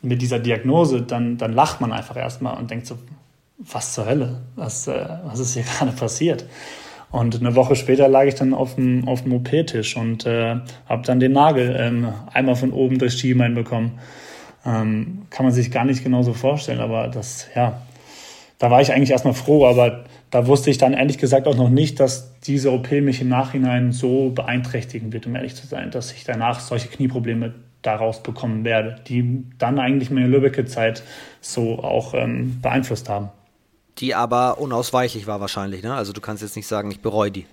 mit dieser Diagnose, dann, dann lacht man einfach erstmal und denkt so, was zur Hölle, was, äh, was ist hier gerade passiert? Und eine Woche später lag ich dann auf dem, auf dem OP-Tisch und äh, habe dann den Nagel ähm, einmal von oben durchs Schienbein bekommen. Ähm, kann man sich gar nicht genau so vorstellen, aber das, ja, da war ich eigentlich erstmal froh, aber da wusste ich dann ehrlich gesagt auch noch nicht, dass diese OP mich im Nachhinein so beeinträchtigen wird, um ehrlich zu sein, dass ich danach solche Knieprobleme daraus bekommen werde, die dann eigentlich meine Lübbecke-Zeit so auch ähm, beeinflusst haben. Die aber unausweichlich war wahrscheinlich, ne? Also du kannst jetzt nicht sagen, ich bereue die.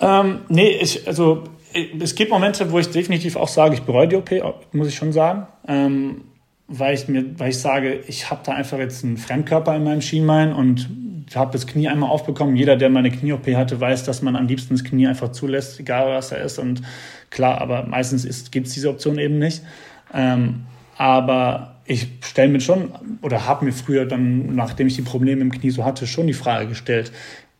Ähm, nee, ich, also es gibt Momente, wo ich definitiv auch sage, ich bereue die OP, muss ich schon sagen. Ähm, weil ich mir, weil ich sage, ich habe da einfach jetzt einen Fremdkörper in meinem Schienbein und habe das Knie einmal aufbekommen. Jeder, der mal eine Knie-OP hatte, weiß, dass man am liebsten das Knie einfach zulässt, egal was da ist. Und klar, aber meistens gibt es diese Option eben nicht. Ähm, aber ich stelle mir schon oder habe mir früher dann, nachdem ich die Probleme im Knie so hatte, schon die Frage gestellt,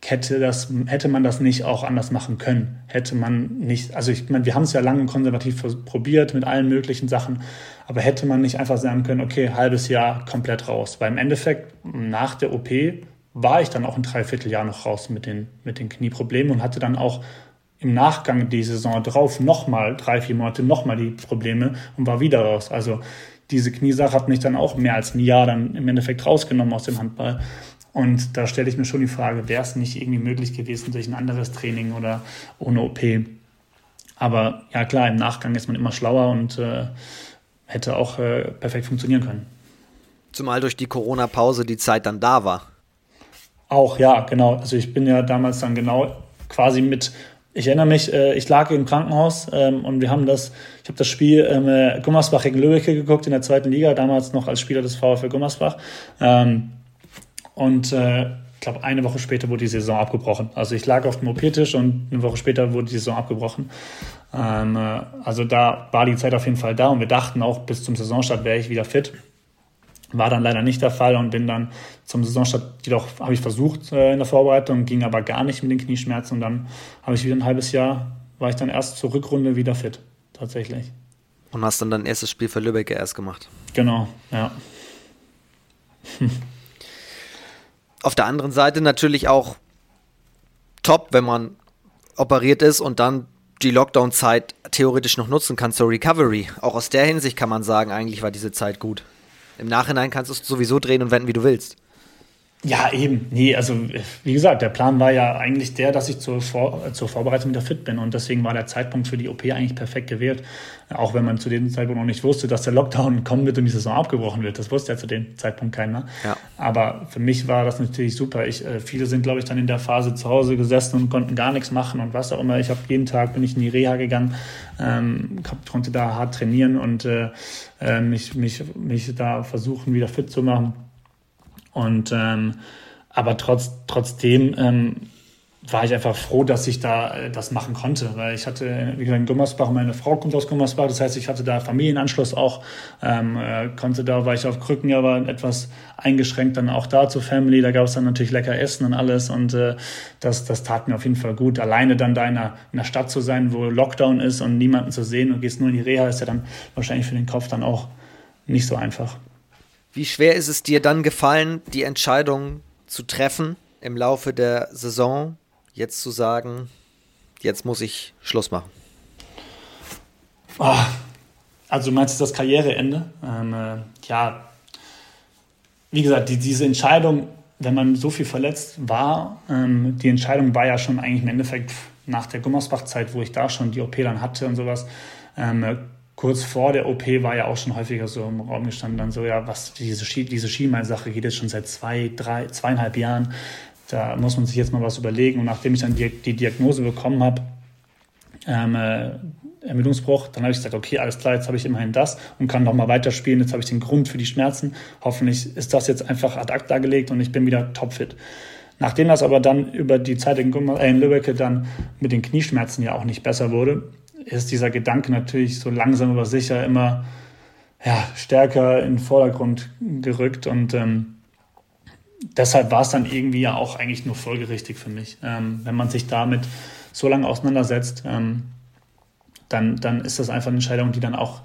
hätte, das, hätte man das nicht auch anders machen können? Hätte man nicht, also ich meine, wir haben es ja lange konservativ probiert mit allen möglichen Sachen, aber hätte man nicht einfach sagen können, okay, halbes Jahr komplett raus? Weil im Endeffekt nach der OP war ich dann auch ein Dreivierteljahr noch raus mit den, mit den Knieproblemen und hatte dann auch im Nachgang die Saison drauf nochmal drei, vier Monate nochmal die Probleme und war wieder raus. Also diese Kniesache hat mich dann auch mehr als ein Jahr dann im Endeffekt rausgenommen aus dem Handball. Und da stelle ich mir schon die Frage, wäre es nicht irgendwie möglich gewesen durch ein anderes Training oder ohne OP? Aber ja klar, im Nachgang ist man immer schlauer und äh, hätte auch äh, perfekt funktionieren können. Zumal durch die Corona-Pause die Zeit dann da war. Auch, ja, genau. Also ich bin ja damals dann genau quasi mit, ich erinnere mich, äh, ich lag im Krankenhaus ähm, und wir haben das, ich habe das Spiel ähm, äh, Gummersbach gegen Lübeck geguckt in der zweiten Liga, damals noch als Spieler des VfL Gummersbach. Ähm, und äh, ich glaube, eine Woche später wurde die Saison abgebrochen. Also ich lag auf dem OP-Tisch und eine Woche später wurde die Saison abgebrochen. Ähm, äh, also da war die Zeit auf jeden Fall da und wir dachten auch, bis zum Saisonstart wäre ich wieder fit. War dann leider nicht der Fall und bin dann zum Saisonstart jedoch, habe ich versucht äh, in der Vorbereitung, ging aber gar nicht mit den Knieschmerzen und dann habe ich wieder ein halbes Jahr, war ich dann erst zur Rückrunde wieder fit, tatsächlich. Und hast dann dein erstes Spiel für Lübeck erst gemacht. Genau, ja. Auf der anderen Seite natürlich auch top, wenn man operiert ist und dann die Lockdown-Zeit theoretisch noch nutzen kann zur Recovery. Auch aus der Hinsicht kann man sagen, eigentlich war diese Zeit gut. Im Nachhinein kannst du es sowieso drehen und wenden, wie du willst. Ja, eben. Nee, also wie gesagt, der Plan war ja eigentlich der, dass ich zur, Vor zur Vorbereitung wieder fit bin. Und deswegen war der Zeitpunkt für die OP eigentlich perfekt gewählt. Auch wenn man zu dem Zeitpunkt noch nicht wusste, dass der Lockdown kommen wird und die Saison abgebrochen wird. Das wusste ja zu dem Zeitpunkt keiner. Ja. Aber für mich war das natürlich super. Ich, äh, viele sind, glaube ich, dann in der Phase zu Hause gesessen und konnten gar nichts machen und was auch immer. Ich habe jeden Tag bin ich in die Reha gegangen, ähm, konnte da hart trainieren und äh, äh mich, mich, mich da versuchen, wieder fit zu machen. Und ähm, aber trotz, trotzdem ähm, war ich einfach froh, dass ich da äh, das machen konnte, weil ich hatte, wie gesagt, in Gummersbach, meine Frau kommt aus Gummersbach, das heißt, ich hatte da Familienanschluss auch, ähm, äh, konnte da, war ich auf Krücken, aber etwas eingeschränkt dann auch da zur Family, da gab es dann natürlich lecker Essen und alles und äh, das, das tat mir auf jeden Fall gut. Alleine dann da in einer, in einer Stadt zu sein, wo Lockdown ist und niemanden zu sehen und gehst nur in die Reha, ist ja dann wahrscheinlich für den Kopf dann auch nicht so einfach. Wie schwer ist es dir dann gefallen, die Entscheidung zu treffen im Laufe der Saison, jetzt zu sagen, jetzt muss ich Schluss machen? Oh, also meinst du das Karriereende? Ähm, äh, ja, wie gesagt, die, diese Entscheidung, wenn man so viel verletzt war, ähm, die Entscheidung war ja schon eigentlich im Endeffekt nach der Gummersbach-Zeit, wo ich da schon die OP dann hatte und sowas, ähm, kurz vor der OP war ja auch schon häufiger so im Raum gestanden, dann so, ja, was, diese, Ski, diese Schienbein-Sache geht jetzt schon seit zwei, drei, zweieinhalb Jahren. Da muss man sich jetzt mal was überlegen. Und nachdem ich dann die, die Diagnose bekommen habe, ähm, äh, Ermüdungsbruch, dann habe ich gesagt, okay, alles klar, jetzt habe ich immerhin das und kann noch mal weiterspielen. Jetzt habe ich den Grund für die Schmerzen. Hoffentlich ist das jetzt einfach ad acta gelegt und ich bin wieder topfit. Nachdem das aber dann über die Zeit in, äh, Lübeck dann mit den Knieschmerzen ja auch nicht besser wurde, ist dieser Gedanke natürlich so langsam aber sicher immer ja, stärker in den Vordergrund gerückt und ähm, deshalb war es dann irgendwie ja auch eigentlich nur folgerichtig für mich. Ähm, wenn man sich damit so lange auseinandersetzt, ähm, dann, dann ist das einfach eine Entscheidung, die dann auch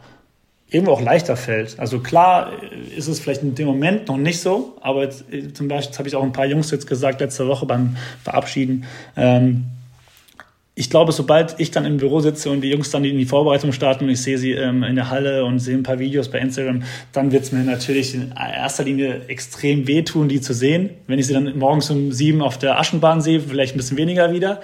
irgendwo auch leichter fällt. Also klar ist es vielleicht in dem Moment noch nicht so, aber jetzt, zum Beispiel, habe ich auch ein paar Jungs jetzt gesagt letzte Woche beim Verabschieden, ähm, ich glaube, sobald ich dann im Büro sitze und die Jungs dann in die Vorbereitung starten und ich sehe sie ähm, in der Halle und sehe ein paar Videos bei Instagram, dann wird es mir natürlich in erster Linie extrem wehtun, die zu sehen. Wenn ich sie dann morgens um sieben auf der Aschenbahn sehe, vielleicht ein bisschen weniger wieder.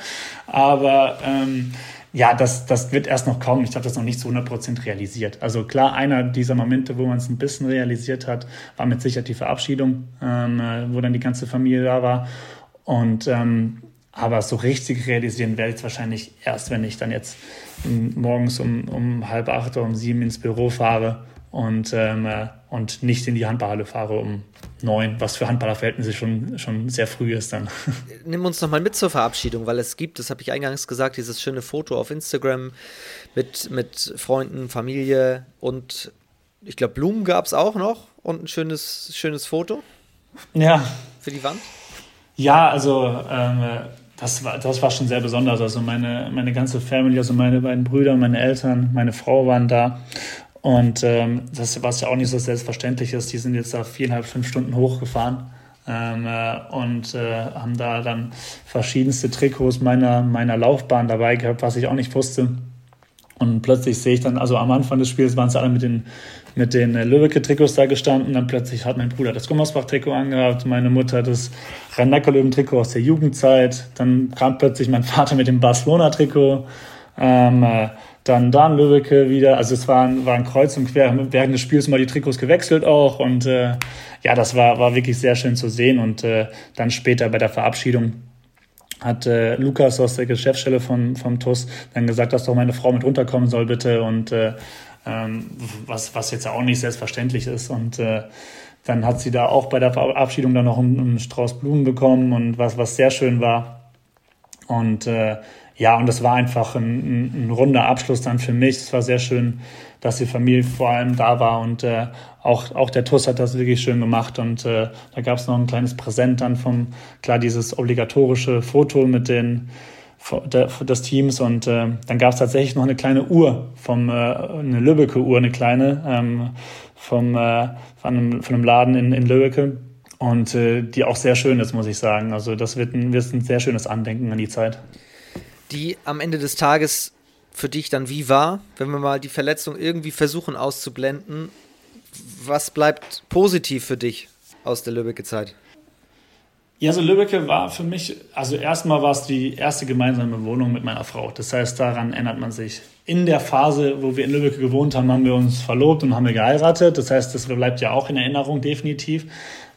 Aber ähm, ja, das, das wird erst noch kommen. Ich habe das noch nicht zu 100% realisiert. Also klar, einer dieser Momente, wo man es ein bisschen realisiert hat, war mit Sicherheit die Verabschiedung, ähm, äh, wo dann die ganze Familie da war. Und ähm, aber so richtig realisieren werde ich es wahrscheinlich erst, wenn ich dann jetzt morgens um, um halb acht oder um sieben ins Büro fahre und, ähm, äh, und nicht in die Handballhalle fahre um neun, was für Handballerverhältnisse schon, schon sehr früh ist dann. Nimm uns nochmal mit zur Verabschiedung, weil es gibt, das habe ich eingangs gesagt, dieses schöne Foto auf Instagram mit, mit Freunden, Familie und ich glaube, Blumen gab es auch noch und ein schönes, schönes Foto. Ja. Für die Wand? Ja, also ähm, das, war, das war schon sehr besonders. Also meine, meine ganze Family, also meine beiden Brüder, meine Eltern, meine Frau waren da. Und ähm, das, was ja auch nicht so selbstverständlich ist, die sind jetzt da viereinhalb, fünf Stunden hochgefahren ähm, äh, und äh, haben da dann verschiedenste Trikots meiner, meiner Laufbahn dabei gehabt, was ich auch nicht wusste. Und plötzlich sehe ich dann, also am Anfang des Spiels waren es alle mit den, mit den äh, Lübbecke-Trikots da gestanden. Dann plötzlich hat mein Bruder das Gummersbach-Trikot angehabt, meine Mutter das rhein löwen trikot aus der Jugendzeit. Dann kam plötzlich mein Vater mit dem Barcelona-Trikot. Ähm, äh, dann Dan Lübbecke wieder. Also es waren, waren kreuz und quer. Während des Spiels mal die Trikots gewechselt auch. Und äh, ja, das war, war wirklich sehr schön zu sehen. Und äh, dann später bei der Verabschiedung hat äh, Lukas aus der Geschäftsstelle von, vom TUS dann gesagt, dass doch meine Frau mit runterkommen soll, bitte. Und äh, ähm, was, was jetzt auch nicht selbstverständlich ist. Und äh, dann hat sie da auch bei der Verabschiedung dann noch einen, Strauß Blumen bekommen und was, was sehr schön war. Und äh, ja, und das war einfach ein, ein, ein, runder Abschluss dann für mich. Es war sehr schön, dass die Familie vor allem da war und äh, auch, auch der TUS hat das wirklich schön gemacht und äh, da gab es noch ein kleines Präsent dann vom, klar, dieses obligatorische Foto mit den des Teams und äh, dann gab es tatsächlich noch eine kleine Uhr vom äh, eine Lübbecke Uhr eine kleine ähm, vom äh, von, einem, von einem Laden in, in Lübbecke und äh, die auch sehr schön ist muss ich sagen also das wird ein, wird ein sehr schönes Andenken an die Zeit die am Ende des Tages für dich dann wie war, wenn wir mal die Verletzung irgendwie versuchen auszublenden. Was bleibt positiv für dich aus der Lübbecke Zeit? Ja, so Lübbecke war für mich, also erstmal war es die erste gemeinsame Wohnung mit meiner Frau. Das heißt, daran erinnert man sich. In der Phase, wo wir in Lübbecke gewohnt haben, haben wir uns verlobt und haben wir geheiratet. Das heißt, das bleibt ja auch in Erinnerung definitiv.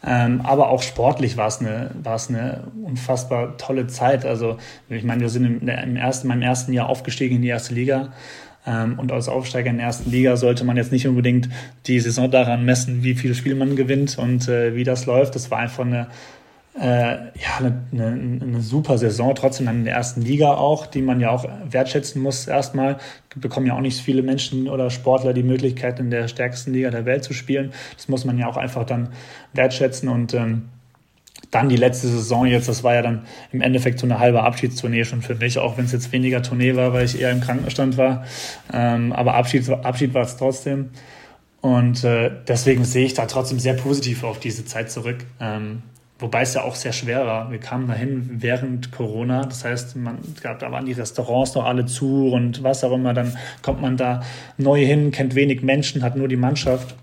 Ähm, aber auch sportlich war es eine, war es eine unfassbar tolle Zeit. Also ich meine, wir sind im, im ersten, meinem ersten Jahr aufgestiegen in die erste Liga. Ähm, und als Aufsteiger in der ersten Liga sollte man jetzt nicht unbedingt die Saison daran messen, wie viele Spiele man gewinnt und äh, wie das läuft. Das war einfach eine äh, ja, eine, eine, super Saison, trotzdem dann in der ersten Liga auch, die man ja auch wertschätzen muss erstmal. Bekommen ja auch nicht viele Menschen oder Sportler die Möglichkeit, in der stärksten Liga der Welt zu spielen. Das muss man ja auch einfach dann wertschätzen und ähm, dann die letzte Saison jetzt, das war ja dann im Endeffekt so eine halbe Abschiedstournee schon für mich, auch wenn es jetzt weniger Tournee war, weil ich eher im Krankenstand war. Ähm, aber Abschied, Abschied war es trotzdem. Und äh, deswegen sehe ich da trotzdem sehr positiv auf diese Zeit zurück. Ähm, Wobei es ja auch sehr schwer war. Wir kamen dahin während Corona. Das heißt, man, da waren die Restaurants noch alle zu und was auch immer. Dann kommt man da neu hin, kennt wenig Menschen, hat nur die Mannschaft.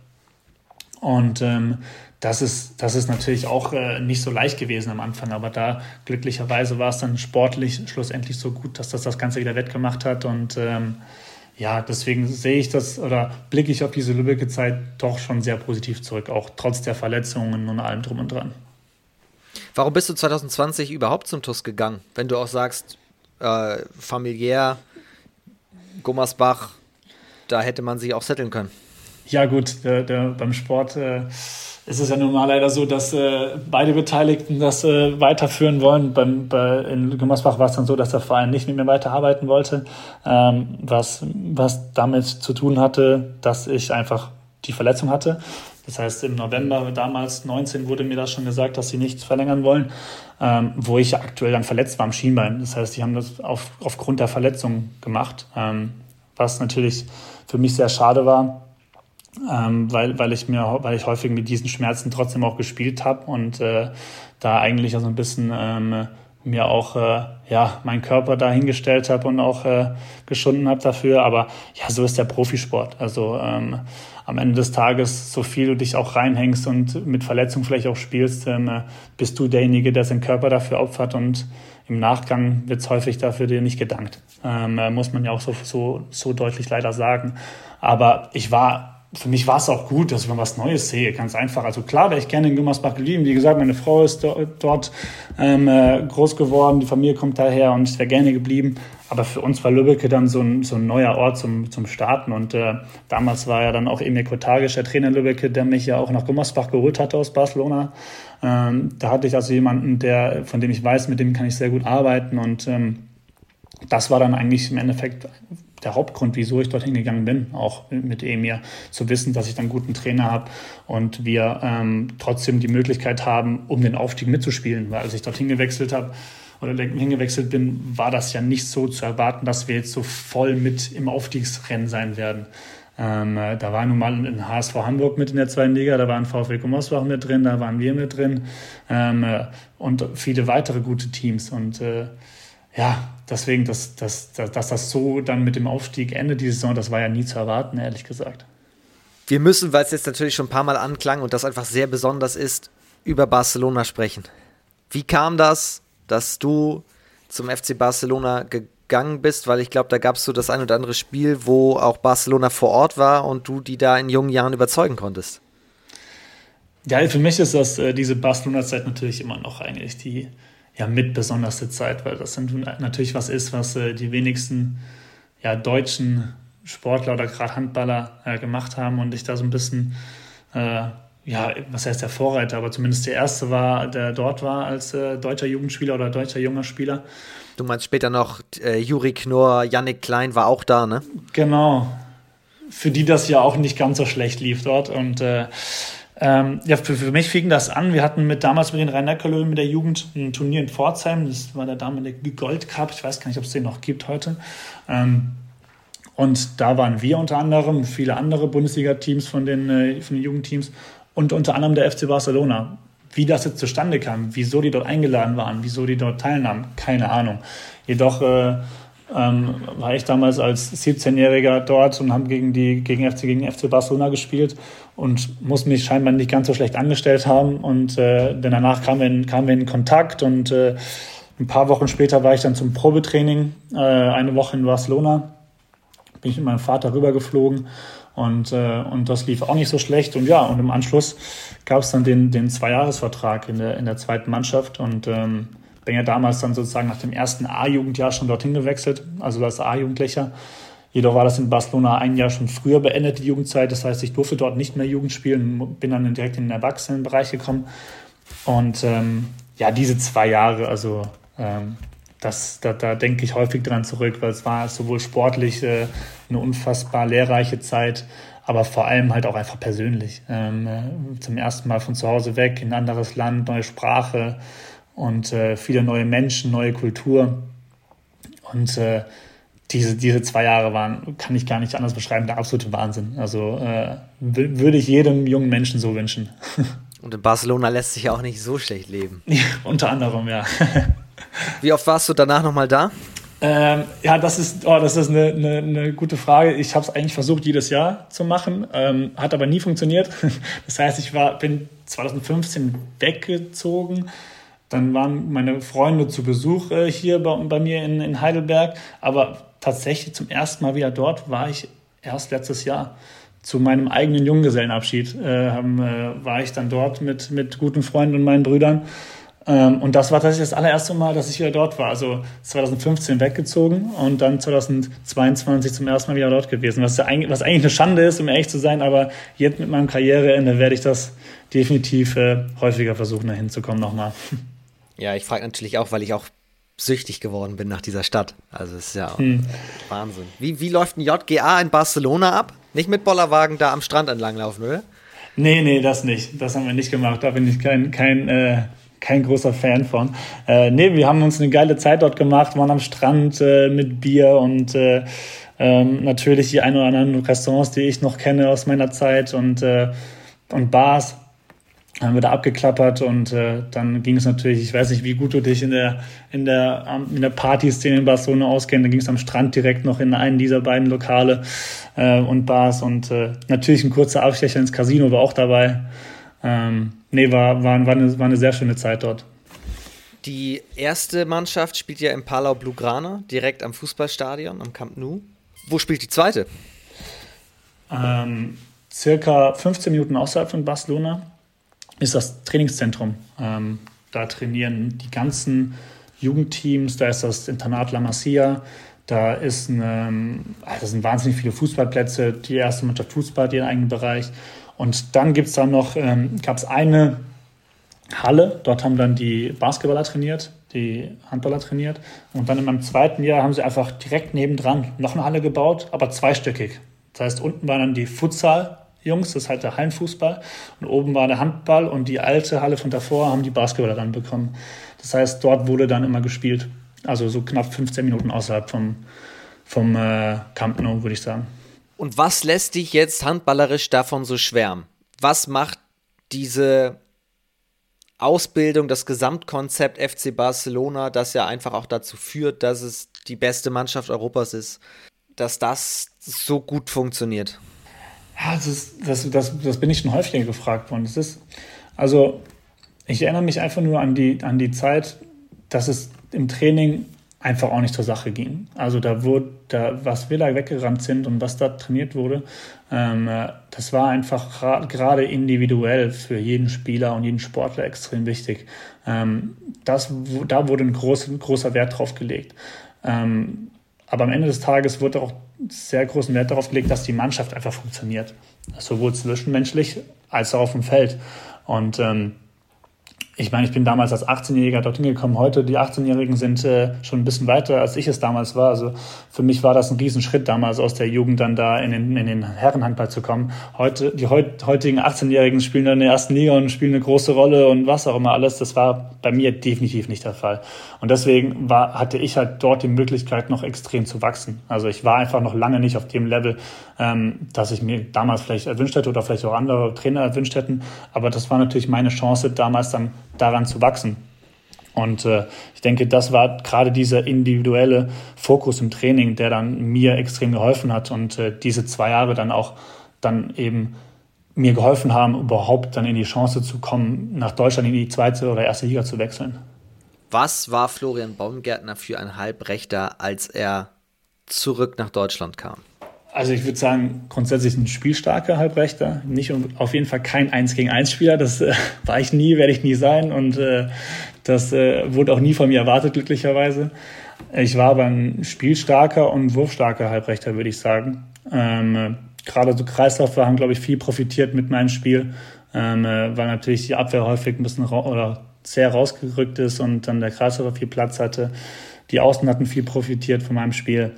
Und ähm, das, ist, das ist natürlich auch äh, nicht so leicht gewesen am Anfang. Aber da glücklicherweise war es dann sportlich schlussendlich so gut, dass das das Ganze wieder wettgemacht hat. Und ähm, ja, deswegen sehe ich das oder blicke ich auf diese Lübbecke Zeit doch schon sehr positiv zurück, auch trotz der Verletzungen und allem drum und dran. Warum bist du 2020 überhaupt zum TUS gegangen? Wenn du auch sagst, äh, familiär, Gummersbach, da hätte man sich auch setteln können. Ja, gut, der, der, beim Sport äh, ist es ja nun mal leider so, dass äh, beide Beteiligten das äh, weiterführen wollen. Beim, bei, in Gummersbach war es dann so, dass der Verein nicht mit mir weiterarbeiten wollte, ähm, was, was damit zu tun hatte, dass ich einfach die Verletzung hatte. Das heißt, im November damals 19 wurde mir das schon gesagt, dass sie nichts verlängern wollen, ähm, wo ich aktuell dann verletzt war am Schienbein. Das heißt, die haben das auf, aufgrund der Verletzung gemacht, ähm, was natürlich für mich sehr schade war, ähm, weil, weil, ich mir, weil ich häufig mit diesen Schmerzen trotzdem auch gespielt habe und äh, da eigentlich so ein bisschen ähm, mir auch äh, ja meinen Körper dahingestellt habe und auch äh, geschunden habe dafür. Aber ja, so ist der Profisport. Also ähm, am Ende des Tages, so viel du dich auch reinhängst und mit Verletzung vielleicht auch spielst, ähm, bist du derjenige, der seinen Körper dafür opfert und im Nachgang wird es häufig dafür dir nicht gedankt. Ähm, muss man ja auch so, so, so deutlich leider sagen. Aber ich war für mich war es auch gut, dass ich mal was Neues sehe, ganz einfach. Also klar wäre ich gerne in Gummersbach geblieben. Wie gesagt, meine Frau ist dort ähm, äh, groß geworden, die Familie kommt daher und ich wäre gerne geblieben. aber für uns war Lübbecke dann so ein, so ein neuer Ort zum, zum Starten. Und äh, damals war ja dann auch Emir Kotagisch, der Trainer in Lübbecke, der mich ja auch nach Gummersbach geholt hatte aus Barcelona. Ähm, da hatte ich also jemanden, der, von dem ich weiß, mit dem kann ich sehr gut arbeiten. Und ähm, das war dann eigentlich im Endeffekt der Hauptgrund, wieso ich dorthin gegangen bin, auch mit Emir, zu wissen, dass ich dann einen guten Trainer habe und wir ähm, trotzdem die Möglichkeit haben, um den Aufstieg mitzuspielen. Weil als ich dorthin gewechselt habe oder hingewechselt bin, war das ja nicht so zu erwarten, dass wir jetzt so voll mit im Aufstiegsrennen sein werden. Ähm, äh, da war nun mal ein HSV Hamburg mit in der zweiten Liga, da war ein VfL Gummersbach mit drin, da waren wir mit drin ähm, äh, und viele weitere gute Teams. Und äh, ja, deswegen, dass, dass, dass das so dann mit dem Aufstieg Ende dieser Saison, das war ja nie zu erwarten, ehrlich gesagt. Wir müssen, weil es jetzt natürlich schon ein paar Mal anklang und das einfach sehr besonders ist, über Barcelona sprechen. Wie kam das, dass du zum FC Barcelona gegangen bist? Weil ich glaube, da gab es so das ein oder andere Spiel, wo auch Barcelona vor Ort war und du die da in jungen Jahren überzeugen konntest. Ja, für mich ist das äh, diese Barcelona-Zeit natürlich immer noch eigentlich die, ja mit besonderste Zeit, weil das natürlich was ist, was äh, die wenigsten ja, deutschen Sportler oder gerade Handballer äh, gemacht haben und ich da so ein bisschen, äh, ja, was heißt der Vorreiter, aber zumindest der erste war, der dort war als äh, deutscher Jugendspieler oder deutscher junger Spieler. Du meinst später noch äh, Juri Knorr, Yannick Klein war auch da, ne? Genau. Für die das ja auch nicht ganz so schlecht lief dort und äh, ähm, ja, für, für, mich fing das an. Wir hatten mit damals mit den Rhein-Neckar-Löwen mit der Jugend ein Turnier in Pforzheim. Das war der damalige Gold Cup. Ich weiß gar nicht, ob es den noch gibt heute. Ähm, und da waren wir unter anderem, viele andere Bundesliga-Teams von den, äh, von den Jugendteams und unter anderem der FC Barcelona. Wie das jetzt zustande kam, wieso die dort eingeladen waren, wieso die dort teilnahmen, keine Ahnung. Jedoch äh, ähm, war ich damals als 17-Jähriger dort und haben gegen die gegen FC gegen FC Barcelona gespielt und muss mich scheinbar nicht ganz so schlecht angestellt haben und äh, denn danach kamen wir in, kamen wir in Kontakt und äh, ein paar Wochen später war ich dann zum Probetraining äh, eine Woche in Barcelona bin ich mit meinem Vater rübergeflogen und, äh, und das lief auch nicht so schlecht. Und ja, und im Anschluss gab es dann den, den Zweijahresvertrag in der, in der zweiten Mannschaft und ähm, bin ja damals dann sozusagen nach dem ersten A-Jugendjahr schon dorthin gewechselt, also als A-Jugendlicher. Jedoch war das in Barcelona ein Jahr schon früher beendet, die Jugendzeit. Das heißt, ich durfte dort nicht mehr Jugend spielen, bin dann direkt in den Erwachsenenbereich gekommen. Und ähm, ja, diese zwei Jahre, also ähm, das, da, da denke ich häufig dran zurück, weil es war sowohl sportlich äh, eine unfassbar lehrreiche Zeit, aber vor allem halt auch einfach persönlich. Ähm, äh, zum ersten Mal von zu Hause weg, in ein anderes Land, neue Sprache, und äh, viele neue Menschen, neue Kultur. Und äh, diese, diese zwei Jahre waren, kann ich gar nicht anders beschreiben, der absolute Wahnsinn. Also äh, würde ich jedem jungen Menschen so wünschen. Und in Barcelona lässt sich ja auch nicht so schlecht leben. Ja, unter anderem, ja. Wie oft warst du danach nochmal da? Ähm, ja, das ist, oh, das ist eine, eine, eine gute Frage. Ich habe es eigentlich versucht, jedes Jahr zu machen, ähm, hat aber nie funktioniert. Das heißt, ich war, bin 2015 weggezogen dann waren meine Freunde zu Besuch äh, hier bei, bei mir in, in Heidelberg. Aber tatsächlich zum ersten Mal wieder dort war ich erst letztes Jahr. Zu meinem eigenen Junggesellenabschied äh, haben, äh, war ich dann dort mit, mit guten Freunden und meinen Brüdern. Ähm, und das war tatsächlich das allererste Mal, dass ich wieder dort war. Also 2015 weggezogen und dann 2022 zum ersten Mal wieder dort gewesen. Was, eigentlich, was eigentlich eine Schande ist, um ehrlich zu sein, aber jetzt mit meinem Karriereende werde ich das definitiv äh, häufiger versuchen, da hinzukommen nochmal. Ja, ich frage natürlich auch, weil ich auch süchtig geworden bin nach dieser Stadt. Also es ist ja hm. Wahnsinn. Wie, wie läuft ein JGA in Barcelona ab? Nicht mit Bollerwagen da am Strand entlanglaufen, oder? Nee, nee, das nicht. Das haben wir nicht gemacht. Da bin ich kein, kein, äh, kein großer Fan von. Äh, nee, wir haben uns eine geile Zeit dort gemacht, waren am Strand äh, mit Bier und äh, ähm, natürlich die ein oder anderen Restaurants, die ich noch kenne aus meiner Zeit und, äh, und Bars haben wir da abgeklappert und äh, dann ging es natürlich, ich weiß nicht, wie gut du dich in der, in der, in der Partyszene in Barcelona auskennst, da ging es am Strand direkt noch in einen dieser beiden Lokale äh, und Bars und äh, natürlich ein kurzer Abstecher ins Casino war auch dabei. Ähm, nee, war, war, war, eine, war eine sehr schöne Zeit dort. Die erste Mannschaft spielt ja im Palau Blaugrana, direkt am Fußballstadion, am Camp Nou. Wo spielt die zweite? Ähm, circa 15 Minuten außerhalb von Barcelona ist das Trainingszentrum. Ähm, da trainieren die ganzen Jugendteams, da ist das Internat La Masia, Da ist eine, also sind wahnsinnig viele Fußballplätze, die erste Mannschaft Fußball hat ihren eigenen Bereich. Und dann gibt es da noch, ähm, gab es eine Halle, dort haben dann die Basketballer trainiert, die Handballer trainiert. Und dann in meinem zweiten Jahr haben sie einfach direkt nebendran noch eine Halle gebaut, aber zweistöckig. Das heißt, unten waren dann die Futsal-Jungs, das ist halt der Hallenfußball, und oben war der Handball und die alte Halle von davor haben die Basketballer dann bekommen. Das heißt, dort wurde dann immer gespielt. Also so knapp 15 Minuten außerhalb vom, vom äh, Camp Nou, würde ich sagen. Und was lässt dich jetzt handballerisch davon so schwärmen? Was macht diese Ausbildung, das Gesamtkonzept FC Barcelona, das ja einfach auch dazu führt, dass es die beste Mannschaft Europas ist, dass das so gut funktioniert? Ja, das, ist, das, das, das bin ich schon häufiger gefragt worden. Das ist, also, ich erinnere mich einfach nur an die, an die Zeit, dass es im Training einfach auch nicht zur Sache ging. Also da wurde, da, was wir da weggerannt sind und was da trainiert wurde, ähm, das war einfach gerade individuell für jeden Spieler und jeden Sportler extrem wichtig. Ähm, das, da wurde ein groß, großer Wert drauf gelegt. Ähm, aber am Ende des Tages wurde auch sehr großen Wert darauf gelegt, dass die Mannschaft einfach funktioniert. Sowohl zwischenmenschlich als auch auf dem Feld. Und ähm, ich meine, ich bin damals als 18-Jähriger dorthin gekommen. Heute, die 18-Jährigen sind äh, schon ein bisschen weiter, als ich es damals war. Also für mich war das ein Riesenschritt damals aus der Jugend dann da in den, in den Herrenhandball zu kommen. Heute, die heut, heutigen 18-Jährigen spielen dann in der ersten Liga und spielen eine große Rolle und was auch immer alles. Das war bei mir definitiv nicht der Fall. Und deswegen war, hatte ich halt dort die Möglichkeit, noch extrem zu wachsen. Also ich war einfach noch lange nicht auf dem Level, ähm, dass ich mir damals vielleicht erwünscht hätte oder vielleicht auch andere Trainer erwünscht hätten. Aber das war natürlich meine Chance, damals dann daran zu wachsen. Und äh, ich denke, das war gerade dieser individuelle Fokus im Training, der dann mir extrem geholfen hat und äh, diese zwei Jahre dann auch dann eben mir geholfen haben, überhaupt dann in die Chance zu kommen, nach Deutschland in die zweite oder erste Liga zu wechseln. Was war Florian Baumgärtner für ein Halbrechter, als er zurück nach Deutschland kam? Also ich würde sagen, grundsätzlich ein spielstarker Halbrechter. Nicht auf jeden Fall kein 1 gegen 1 Spieler. Das äh, war ich nie, werde ich nie sein. Und äh, das äh, wurde auch nie von mir erwartet, glücklicherweise. Ich war aber ein spielstarker und wurfstarker Halbrechter, würde ich sagen. Ähm, Gerade so Kreislauf haben, glaube ich, viel profitiert mit meinem Spiel, ähm, äh, weil natürlich die Abwehr häufig ein bisschen oder sehr rausgerückt ist und dann der Kreislauf viel Platz hatte. Die Außen hatten viel profitiert von meinem Spiel.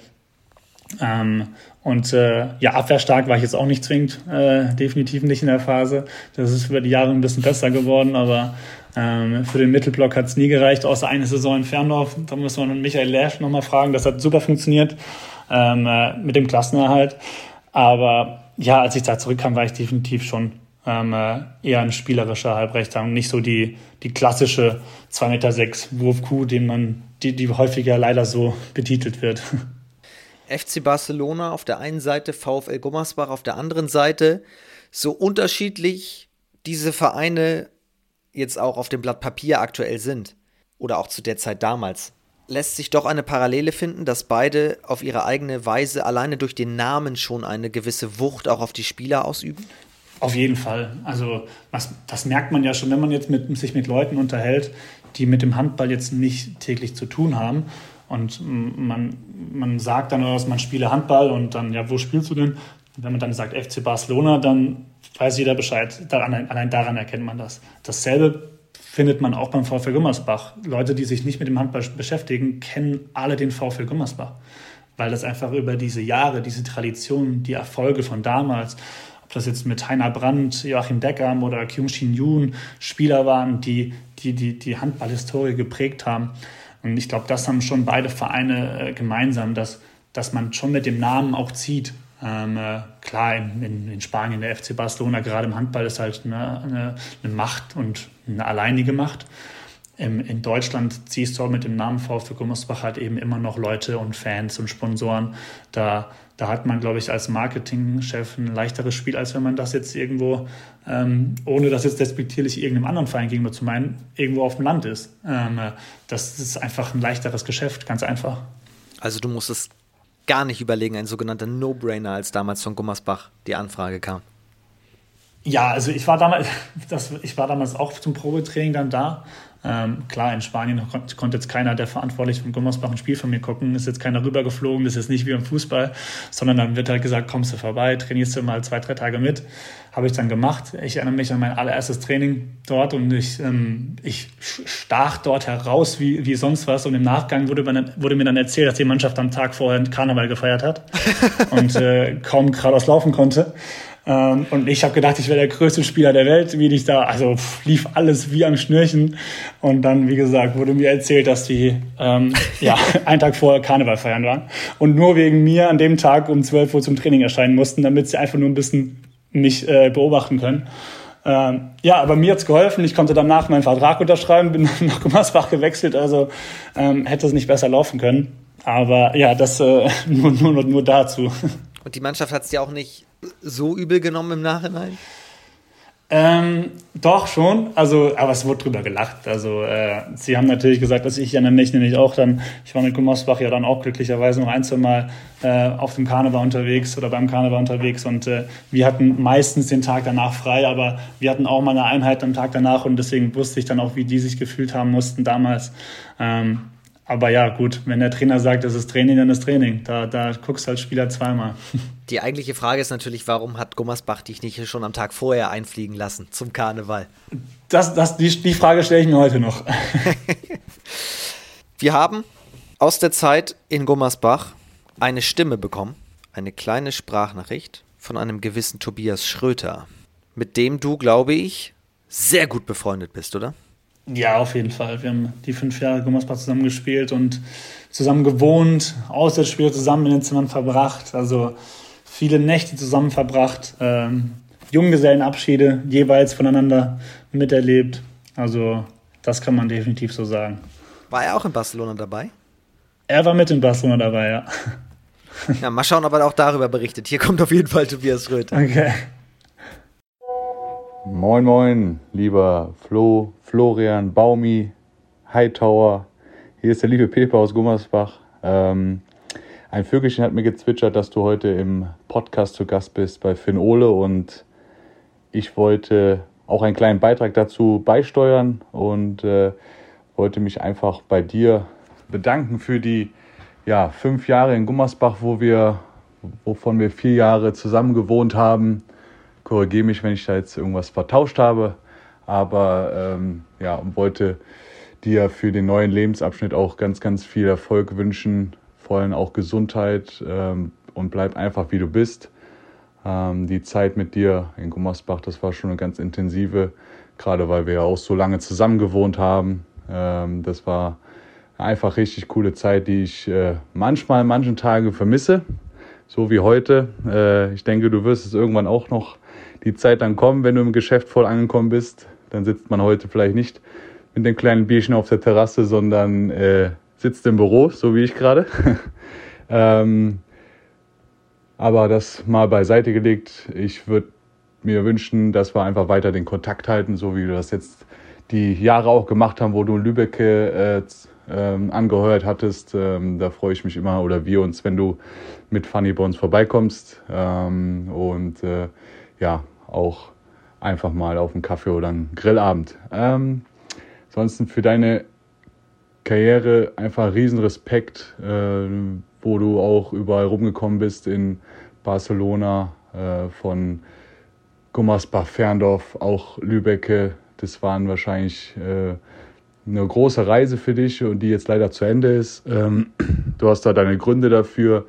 Ähm, und äh, ja, abwehrstark war ich jetzt auch nicht zwingend, äh, definitiv nicht in der Phase. Das ist über die Jahre ein bisschen besser geworden, aber ähm, für den Mittelblock hat es nie gereicht, außer eine Saison in Ferndorf. Da muss man Michael Lesch nochmal fragen, das hat super funktioniert ähm, äh, mit dem Klassenerhalt. Aber ja, als ich da zurückkam, war ich definitiv schon ähm, äh, eher ein spielerischer Halbrechter und nicht so die, die klassische 2,6 Meter Wurfkuh, den man, die, die häufiger leider so betitelt wird. FC Barcelona auf der einen Seite, VfL Gummersbach auf der anderen Seite. So unterschiedlich diese Vereine jetzt auch auf dem Blatt Papier aktuell sind oder auch zu der Zeit damals, lässt sich doch eine Parallele finden, dass beide auf ihre eigene Weise alleine durch den Namen schon eine gewisse Wucht auch auf die Spieler ausüben? Auf jeden Fall. Also was, das merkt man ja schon, wenn man jetzt mit, sich mit Leuten unterhält, die mit dem Handball jetzt nicht täglich zu tun haben und man, man sagt dann, dass man spiele Handball und dann, ja, wo spielst du denn? Wenn man dann sagt FC Barcelona, dann weiß jeder Bescheid. Daran, allein daran erkennt man das. Dasselbe findet man auch beim VfL Gummersbach. Leute, die sich nicht mit dem Handball beschäftigen, kennen alle den VfL Gummersbach. Weil das einfach über diese Jahre, diese Tradition, die Erfolge von damals, ob das jetzt mit Heiner Brandt, Joachim Deckam oder Kyung Shin Yoon Spieler waren, die die, die, die Handballhistorie geprägt haben, und ich glaube, das haben schon beide Vereine äh, gemeinsam, dass, dass man schon mit dem Namen auch zieht. Ähm, äh, klar, in, in, in, Spanien, der FC Barcelona, gerade im Handball, ist halt eine, eine, eine Macht und eine alleinige Macht. Im, in Deutschland ziehst du auch mit dem Namen VfB Gummersbach halt eben immer noch Leute und Fans und Sponsoren. Da da hat man, glaube ich, als Marketingchef ein leichteres Spiel, als wenn man das jetzt irgendwo, ähm, ohne das jetzt despektierlich irgendeinem anderen Verein gegenüber zu meinen, irgendwo auf dem Land ist. Ähm, das ist einfach ein leichteres Geschäft, ganz einfach. Also du musstest gar nicht überlegen, ein sogenannter No-Brainer, als damals von Gummersbach die Anfrage kam. Ja, also ich war damals, das, ich war damals auch zum Probetraining dann da. Ähm, klar, in Spanien konnte, konnte jetzt keiner, der verantwortlich von Gummersbach ein Spiel von mir gucken, ist jetzt keiner rübergeflogen, das ist nicht wie im Fußball, sondern dann wird halt gesagt, kommst du vorbei, trainierst du mal zwei, drei Tage mit. Habe ich dann gemacht. Ich erinnere mich an mein allererstes Training dort und ich, ähm, ich stach dort heraus wie, wie sonst was. Und im Nachgang wurde, man, wurde mir dann erzählt, dass die Mannschaft am Tag vorher Karneval gefeiert hat und äh, kaum geradeaus laufen konnte. Ähm, und ich habe gedacht, ich wäre der größte Spieler der Welt, wie ich da, also pff, lief alles wie am Schnürchen. Und dann, wie gesagt, wurde mir erzählt, dass die ähm, ja, einen Tag vorher Karneval feiern waren. Und nur wegen mir an dem Tag um 12 Uhr zum Training erscheinen mussten, damit sie einfach nur ein bisschen mich äh, beobachten können. Ähm, ja, aber mir hat's geholfen. Ich konnte danach meinen Vertrag unterschreiben, bin nach Gummersbach gewechselt, also ähm, hätte es nicht besser laufen können. Aber ja, das äh, nur, nur, nur dazu. Und die Mannschaft hat es dir auch nicht so übel genommen im Nachhinein? Ähm, doch schon, also, aber es wurde drüber gelacht. Also, äh, sie haben natürlich gesagt, dass ich ja mich nämlich auch dann, ich war mit Gummersbach ja dann auch glücklicherweise noch ein, zwei Mal äh, auf dem Karneval unterwegs oder beim Karneval unterwegs und äh, wir hatten meistens den Tag danach frei, aber wir hatten auch mal eine Einheit am Tag danach und deswegen wusste ich dann auch, wie die sich gefühlt haben mussten damals. Ähm, aber ja, gut, wenn der Trainer sagt, das ist Training, dann ist Training. Da, da guckst du als Spieler zweimal. Die eigentliche Frage ist natürlich, warum hat Gummersbach dich nicht schon am Tag vorher einfliegen lassen zum Karneval? Das, das, die, die Frage stelle ich mir heute noch. Wir haben aus der Zeit in Gummersbach eine Stimme bekommen, eine kleine Sprachnachricht von einem gewissen Tobias Schröter, mit dem du, glaube ich, sehr gut befreundet bist, oder? Ja, auf jeden Fall. Wir haben die fünf Jahre Gummersbach zusammen gespielt und zusammen gewohnt, Auswärtsspiele zusammen in den Zimmern verbracht, also viele Nächte zusammen verbracht, ähm, Junggesellenabschiede jeweils voneinander miterlebt. Also das kann man definitiv so sagen. War er auch in Barcelona dabei? Er war mit in Barcelona dabei, ja. Ja, mal schauen, ob er auch darüber berichtet. Hier kommt auf jeden Fall Tobias Röth. Okay. Moin, moin, lieber Flo, Florian, Baumi, Hightower. Hier ist der liebe Pepe aus Gummersbach. Ähm, ein Vögelchen hat mir gezwitschert, dass du heute im Podcast zu Gast bist bei Finn Ole und ich wollte auch einen kleinen Beitrag dazu beisteuern und äh, wollte mich einfach bei dir bedanken für die ja, fünf Jahre in Gummersbach, wo wir, wovon wir vier Jahre zusammen gewohnt haben korrigiere mich, wenn ich da jetzt irgendwas vertauscht habe. Aber ähm, ja, und wollte dir für den neuen Lebensabschnitt auch ganz, ganz viel Erfolg wünschen, vor allem auch Gesundheit ähm, und bleib einfach wie du bist. Ähm, die Zeit mit dir in Gummersbach, das war schon eine ganz intensive, gerade weil wir ja auch so lange zusammen gewohnt haben. Ähm, das war einfach richtig coole Zeit, die ich äh, manchmal, manchen Tagen vermisse, so wie heute. Äh, ich denke, du wirst es irgendwann auch noch die Zeit dann kommen, wenn du im Geschäft voll angekommen bist, dann sitzt man heute vielleicht nicht mit dem kleinen Bierchen auf der Terrasse, sondern äh, sitzt im Büro, so wie ich gerade. ähm, aber das mal beiseite gelegt. Ich würde mir wünschen, dass wir einfach weiter den Kontakt halten, so wie wir das jetzt die Jahre auch gemacht haben, wo du Lübeck äh, ähm, angehört hattest. Ähm, da freue ich mich immer oder wir uns, wenn du mit Funny uns vorbeikommst. Ähm, und äh, ja, auch einfach mal auf einen Kaffee oder einen Grillabend. Ähm, ansonsten für deine Karriere einfach riesen Respekt, äh, wo du auch überall rumgekommen bist in Barcelona, äh, von Gummersbach, Ferndorf, auch Lübecke. Das waren wahrscheinlich äh, eine große Reise für dich und die jetzt leider zu Ende ist. Ähm, du hast da deine Gründe dafür.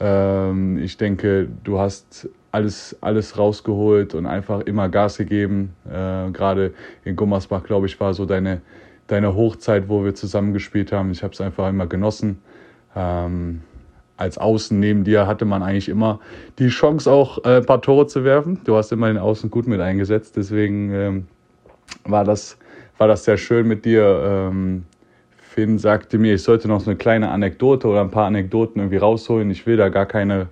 Ähm, ich denke, du hast alles, alles rausgeholt und einfach immer Gas gegeben. Äh, Gerade in Gummersbach, glaube ich, war so deine, deine Hochzeit, wo wir zusammen gespielt haben. Ich habe es einfach immer genossen. Ähm, als Außen neben dir hatte man eigentlich immer die Chance, auch äh, ein paar Tore zu werfen. Du hast immer den Außen gut mit eingesetzt. Deswegen ähm, war, das, war das sehr schön mit dir. Ähm, Finn sagte mir, ich sollte noch so eine kleine Anekdote oder ein paar Anekdoten irgendwie rausholen. Ich will da gar keine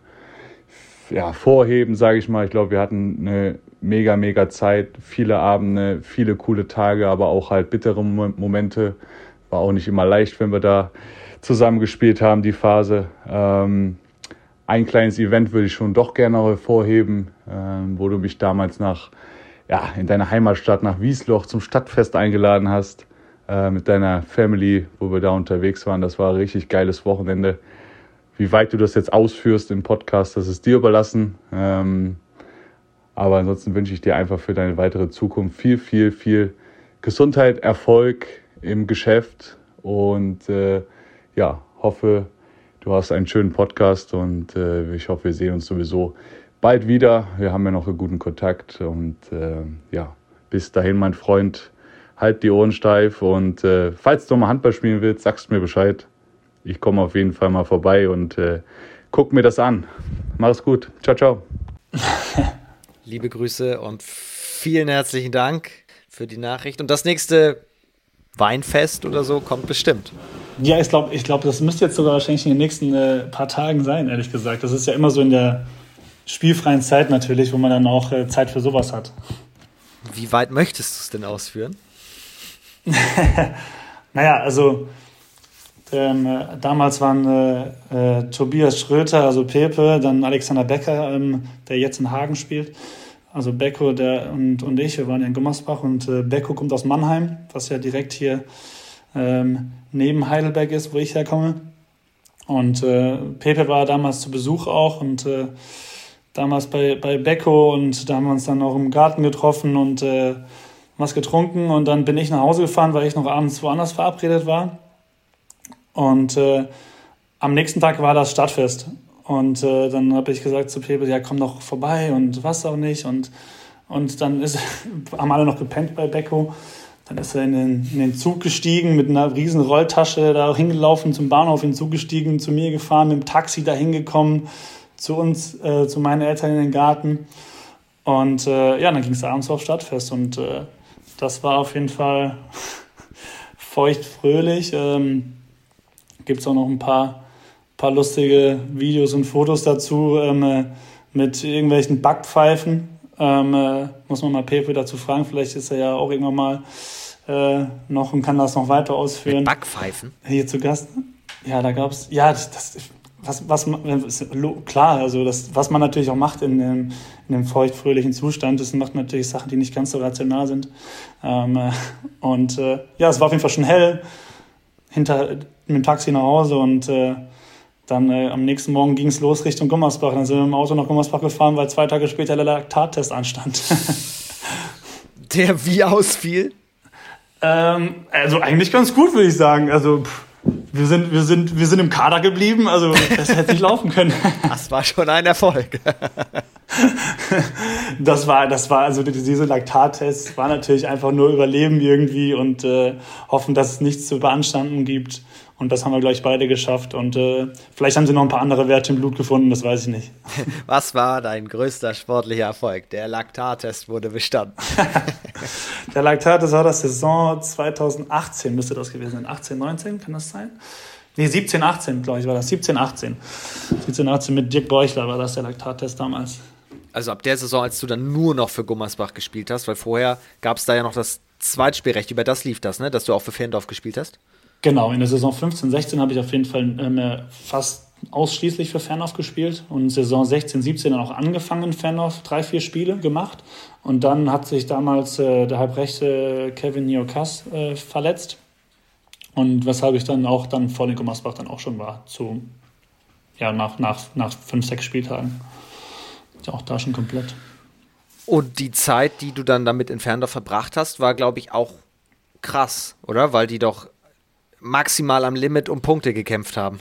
ja, vorheben, sage ich mal. Ich glaube, wir hatten eine mega, mega Zeit, viele Abende, viele coole Tage, aber auch halt bittere Momente. War auch nicht immer leicht, wenn wir da zusammen gespielt haben, die Phase. Ähm, ein kleines Event würde ich schon doch gerne hervorheben, ähm, wo du mich damals nach ja, in deiner Heimatstadt nach Wiesloch zum Stadtfest eingeladen hast äh, mit deiner Family, wo wir da unterwegs waren. Das war ein richtig geiles Wochenende. Wie weit du das jetzt ausführst im Podcast, das ist dir überlassen. Ähm, aber ansonsten wünsche ich dir einfach für deine weitere Zukunft viel, viel, viel Gesundheit, Erfolg im Geschäft und äh, ja, hoffe, du hast einen schönen Podcast und äh, ich hoffe, wir sehen uns sowieso bald wieder. Wir haben ja noch einen guten Kontakt und äh, ja, bis dahin, mein Freund, halt die Ohren steif und äh, falls du mal Handball spielen willst, sagst mir Bescheid. Ich komme auf jeden Fall mal vorbei und äh, guck mir das an. Mach's gut. Ciao, ciao. Liebe Grüße und vielen herzlichen Dank für die Nachricht. Und das nächste Weinfest oder so kommt bestimmt. Ja, ich glaube, ich glaub, das müsste jetzt sogar wahrscheinlich in den nächsten äh, paar Tagen sein, ehrlich gesagt. Das ist ja immer so in der spielfreien Zeit natürlich, wo man dann auch äh, Zeit für sowas hat. Wie weit möchtest du es denn ausführen? naja, also ähm, äh, damals waren äh, äh, Tobias Schröter, also Pepe, dann Alexander Becker, ähm, der jetzt in Hagen spielt. Also Becko der, und, und ich, wir waren ja in Gummersbach und äh, Becko kommt aus Mannheim, was ja direkt hier ähm, neben Heidelberg ist, wo ich herkomme. Und äh, Pepe war damals zu Besuch auch und äh, damals bei, bei Becko und da haben wir uns dann auch im Garten getroffen und äh, was getrunken und dann bin ich nach Hause gefahren, weil ich noch abends woanders verabredet war. Und äh, am nächsten Tag war das Stadtfest. Und äh, dann habe ich gesagt zu Pepe, ja, komm doch vorbei und was auch nicht. Und, und dann ist, haben alle noch gepennt bei Becko. Dann ist er in den, in den Zug gestiegen mit einer riesen Rolltasche da hingelaufen zum Bahnhof, in den Zug gestiegen, zu mir gefahren, mit dem Taxi da hingekommen, zu uns, äh, zu meinen Eltern in den Garten. Und äh, ja, dann ging es abends auf Stadtfest und äh, das war auf jeden Fall feucht fröhlich. Ähm, Gibt es auch noch ein paar, paar lustige Videos und Fotos dazu ähm, äh, mit irgendwelchen Backpfeifen. Ähm, äh, muss man mal Pepe dazu fragen, vielleicht ist er ja auch irgendwann mal äh, noch und kann das noch weiter ausführen. Mit Backpfeifen? Hier zu Gast. Ja, da gab es, ja, das, das, was, was klar, also das, was man natürlich auch macht in dem, in dem feuchtfröhlichen Zustand, das macht natürlich Sachen, die nicht ganz so rational sind. Ähm, äh, und äh, ja, es war auf jeden Fall schon hell, hinter mit dem Taxi nach Hause und äh, dann äh, am nächsten Morgen ging es los Richtung Gummersbach. Dann sind wir im Auto nach Gummersbach gefahren, weil zwei Tage später der Laktattest anstand. der wie ausfiel? Ähm, also eigentlich ganz gut, würde ich sagen. Also pff, wir sind, wir sind, wir sind im Kader geblieben, also das hätte nicht laufen können. Das war schon ein Erfolg. Das war, das war, also diese Laktattests war natürlich einfach nur Überleben irgendwie und äh, hoffen, dass es nichts zu beanstanden gibt. Und das haben wir, gleich beide geschafft. Und äh, vielleicht haben sie noch ein paar andere Werte im Blut gefunden, das weiß ich nicht. Was war dein größter sportlicher Erfolg? Der Laktattest wurde bestanden. Der Laktattest war das Saison 2018, müsste das gewesen sein. 18, 19, kann das sein? Nee, 17, 18, glaube ich, war das. 17, 18. 17, 18 mit Dirk Beuchler war das der Laktattest damals. Also ab der Saison, als du dann nur noch für Gummersbach gespielt hast, weil vorher gab es da ja noch das Zweitspielrecht, über das lief das, ne? Dass du auch für Ferndorf gespielt hast? Genau, in der Saison 15, 16 habe ich auf jeden Fall ähm, fast ausschließlich für Fernhoff gespielt und Saison 16, 17 dann auch angefangen, Fernhoff, drei, vier Spiele gemacht. Und dann hat sich damals äh, der halbrechte Kevin Niokas äh, verletzt. Und weshalb ich dann auch dann vor den Gummersbach dann auch schon war, zu, ja, nach, nach, nach fünf, sechs Spieltagen. Ja, auch da schon komplett. Und die Zeit, die du dann damit in Ferndorf verbracht hast, war, glaube ich, auch krass, oder? Weil die doch maximal am Limit um Punkte gekämpft haben.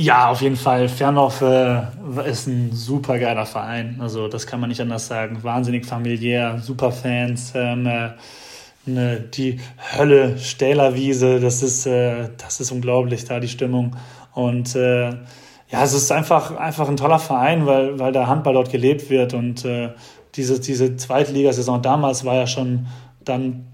Ja, auf jeden Fall. Fernhoff äh, ist ein super geiler Verein. Also das kann man nicht anders sagen. Wahnsinnig familiär, super Fans. Ähm, äh, ne, die Hölle Stählerwiese, das ist, äh, das ist unglaublich da die Stimmung. Und äh, ja, es ist einfach, einfach ein toller Verein, weil, weil der Handball dort gelebt wird. Und äh, diese, diese Zweitligasaison damals war ja schon dann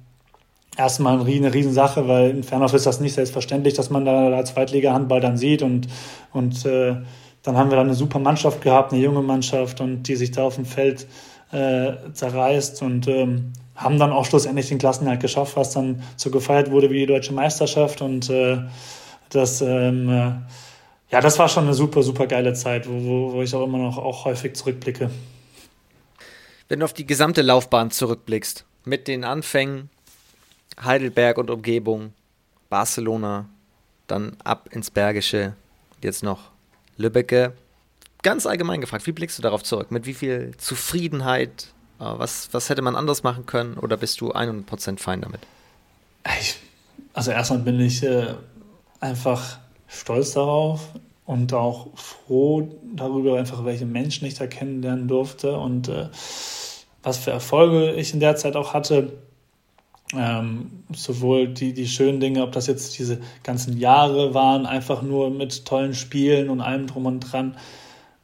erstmal eine Riesensache, weil in Fernhof ist das nicht selbstverständlich, dass man da, da Zweitliga-Handball dann sieht und, und äh, dann haben wir dann eine super Mannschaft gehabt, eine junge Mannschaft und die sich da auf dem Feld äh, zerreißt und ähm, haben dann auch schlussendlich den Klassenhalt geschafft, was dann so gefeiert wurde wie die deutsche Meisterschaft und äh, das ähm, äh, ja, das war schon eine super, super geile Zeit, wo, wo, wo ich auch immer noch auch häufig zurückblicke. Wenn du auf die gesamte Laufbahn zurückblickst, mit den Anfängen Heidelberg und Umgebung, Barcelona, dann ab ins Bergische, jetzt noch Lübbecke. Ganz allgemein gefragt, wie blickst du darauf zurück? Mit wie viel Zufriedenheit? Äh, was, was hätte man anders machen können? Oder bist du 100% fein damit? Ich, also erstmal bin ich äh, einfach stolz darauf und auch froh darüber, einfach welche Menschen ich da kennenlernen durfte und äh, was für Erfolge ich in der Zeit auch hatte. Ähm, sowohl die, die schönen Dinge, ob das jetzt diese ganzen Jahre waren, einfach nur mit tollen Spielen und allem drum und dran.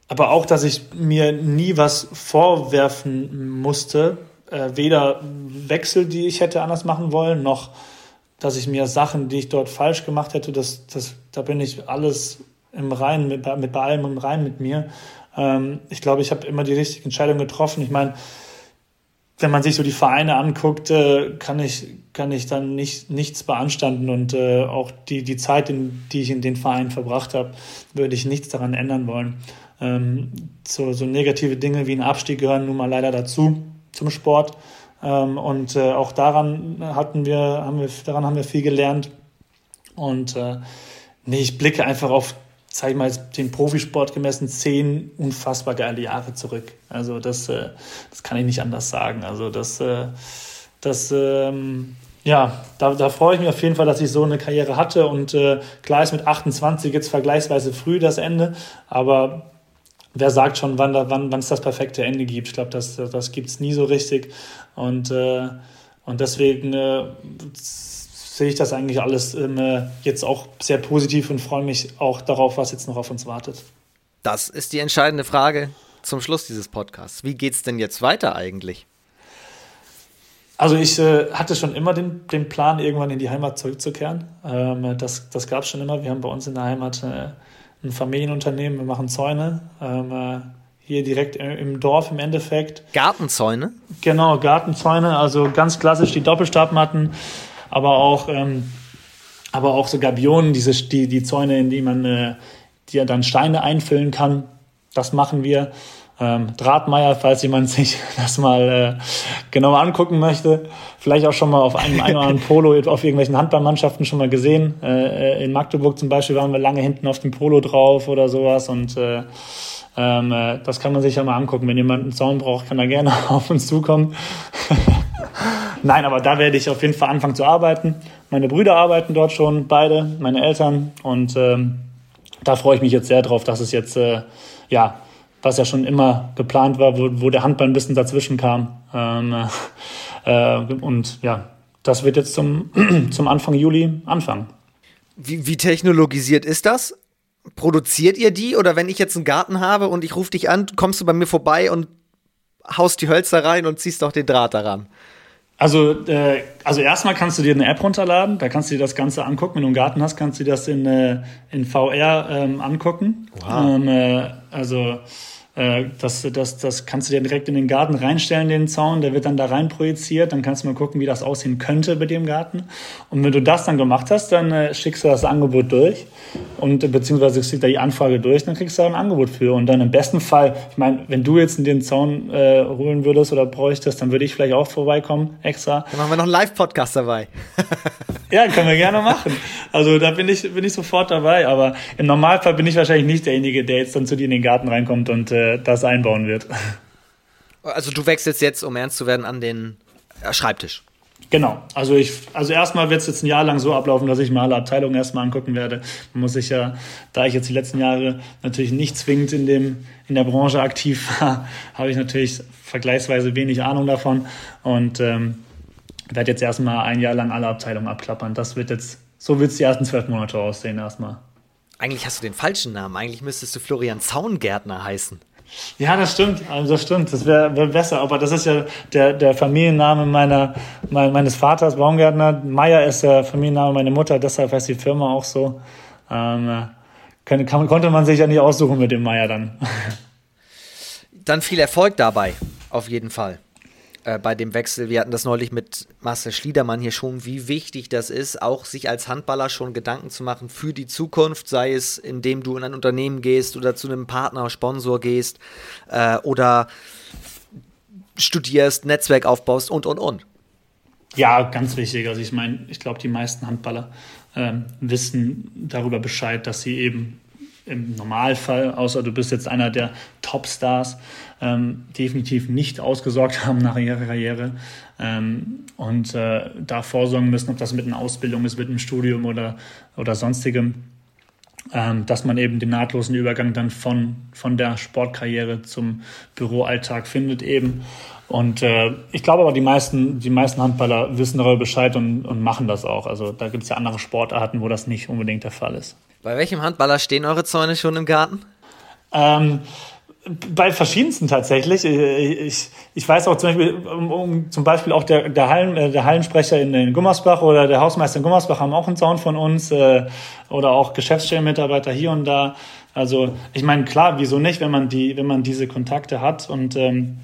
Aber auch, dass ich mir nie was vorwerfen musste, äh, weder Wechsel, die ich hätte anders machen wollen, noch dass ich mir Sachen, die ich dort falsch gemacht hätte, das, das, da bin ich alles im Reinen, mit, mit bei allem im Reinen mit mir. Ähm, ich glaube, ich habe immer die richtige Entscheidung getroffen. Ich meine, wenn man sich so die Vereine anguckt, äh, kann ich kann ich dann nicht nichts beanstanden und äh, auch die die Zeit, in, die ich in den Vereinen verbracht habe, würde ich nichts daran ändern wollen. Ähm, so, so negative Dinge wie ein Abstieg gehören nun mal leider dazu zum Sport ähm, und äh, auch daran hatten wir haben wir daran haben wir viel gelernt und äh, nee, ich blicke einfach auf sag ich mal, den Profisport gemessen zehn unfassbar geile Jahre zurück. Also das, äh, das kann ich nicht anders sagen. Also das, äh, das ähm, ja, da, da freue ich mich auf jeden Fall, dass ich so eine Karriere hatte. Und äh, klar ist mit 28 jetzt vergleichsweise früh das Ende, aber wer sagt schon, wann da, wann, es das perfekte Ende gibt? Ich glaube, das, das gibt es nie so richtig. Und, und deswegen sehe ich das eigentlich alles ähm, jetzt auch sehr positiv und freue mich auch darauf, was jetzt noch auf uns wartet. Das ist die entscheidende Frage zum Schluss dieses Podcasts. Wie geht es denn jetzt weiter eigentlich? Also ich äh, hatte schon immer den, den Plan, irgendwann in die Heimat zurückzukehren. Ähm, das das gab es schon immer. Wir haben bei uns in der Heimat äh, ein Familienunternehmen, wir machen Zäune. Ähm, äh, hier direkt im Dorf im Endeffekt. Gartenzäune? Genau, Gartenzäune, also ganz klassisch die Doppelstabmatten aber auch, ähm, aber auch so Gabionen, diese, die, die Zäune, in die man äh, die dann Steine einfüllen kann. Das machen wir. Ähm, Drahtmeier, falls jemand sich das mal äh, genauer angucken möchte. Vielleicht auch schon mal auf einem ein oder anderen Polo, auf irgendwelchen Handballmannschaften schon mal gesehen. Äh, in Magdeburg zum Beispiel waren wir lange hinten auf dem Polo drauf oder sowas und äh, ähm, äh, das kann man sich ja mal angucken. Wenn jemand einen Zaun braucht, kann er gerne auf uns zukommen. Nein, aber da werde ich auf jeden Fall anfangen zu arbeiten. Meine Brüder arbeiten dort schon, beide, meine Eltern. Und ähm, da freue ich mich jetzt sehr drauf, dass es jetzt, äh, ja, was ja schon immer geplant war, wo, wo der Handball ein bisschen dazwischen kam. Ähm, äh, und ja, das wird jetzt zum, zum Anfang Juli anfangen. Wie, wie technologisiert ist das? Produziert ihr die oder wenn ich jetzt einen Garten habe und ich rufe dich an, kommst du bei mir vorbei und haust die Hölzer rein und ziehst auch den Draht daran? Also, äh, also erstmal kannst du dir eine App runterladen, da kannst du dir das Ganze angucken. Wenn du einen Garten hast, kannst du dir das in, äh, in VR ähm, angucken. Wow. Ähm, äh, also äh, das, das, das kannst du dir direkt in den Garten reinstellen, den Zaun, der wird dann da rein projiziert, dann kannst du mal gucken, wie das aussehen könnte bei dem Garten. Und wenn du das dann gemacht hast, dann äh, schickst du das Angebot durch und äh, beziehungsweise schickst du da die Anfrage durch, dann kriegst du da ein Angebot für. Und dann im besten Fall, ich meine, wenn du jetzt in den Zaun äh, holen würdest oder bräuchtest, dann würde ich vielleicht auch vorbeikommen, extra. Dann machen wir noch einen Live-Podcast dabei. ja, können wir gerne machen. Also da bin ich, bin ich sofort dabei, aber im Normalfall bin ich wahrscheinlich nicht derjenige, der jetzt dann zu dir in den Garten reinkommt und äh, das einbauen wird. Also du wechselst jetzt, um ernst zu werden, an den äh, Schreibtisch. Genau. Also ich, also erstmal wird es jetzt ein Jahr lang so ablaufen, dass ich mir alle Abteilungen erstmal angucken werde. Man muss sich ja, da ich jetzt die letzten Jahre natürlich nicht zwingend in dem, in der Branche aktiv war, habe ich natürlich vergleichsweise wenig Ahnung davon und ähm, werde jetzt erstmal ein Jahr lang alle Abteilungen abklappern. Das wird jetzt, so wird es die ersten zwölf Monate aussehen erstmal. Eigentlich hast du den falschen Namen. Eigentlich müsstest du Florian Zaungärtner heißen. Ja, das stimmt. Also das stimmt. Das wäre wär besser. Aber das ist ja der, der Familienname meiner, mein, meines Vaters, Baumgärtner. Meier ist der Familienname meiner Mutter. Deshalb heißt die Firma auch so. Ähm, kann, kann, konnte man sich ja nicht aussuchen mit dem Meier dann. Dann viel Erfolg dabei. Auf jeden Fall. Äh, bei dem Wechsel. Wir hatten das neulich mit Marcel Schliedermann hier schon, wie wichtig das ist, auch sich als Handballer schon Gedanken zu machen für die Zukunft, sei es indem du in ein Unternehmen gehst oder zu einem Partner, Sponsor gehst äh, oder studierst, Netzwerk aufbaust und, und, und. Ja, ganz wichtig. Also ich meine, ich glaube, die meisten Handballer ähm, wissen darüber Bescheid, dass sie eben im Normalfall, außer du bist jetzt einer der Topstars, ähm, definitiv nicht ausgesorgt haben nach ihrer Karriere ähm, und äh, da vorsorgen müssen, ob das mit einer Ausbildung ist, mit einem Studium oder, oder sonstigem, ähm, dass man eben den nahtlosen Übergang dann von, von der Sportkarriere zum Büroalltag findet eben. Und äh, ich glaube aber, die meisten, die meisten Handballer wissen darüber Bescheid und, und machen das auch. Also da gibt es ja andere Sportarten, wo das nicht unbedingt der Fall ist. Bei welchem Handballer stehen eure Zäune schon im Garten? Ähm, bei verschiedensten tatsächlich. Ich, ich weiß auch zum Beispiel, um, um, zum Beispiel auch der, der, Hallen, äh, der Hallensprecher in, in Gummersbach oder der Hausmeister in Gummersbach haben auch einen Zaun von uns äh, oder auch Geschäftsstellenmitarbeiter hier und da. Also ich meine, klar, wieso nicht, wenn man die, wenn man diese Kontakte hat und ähm,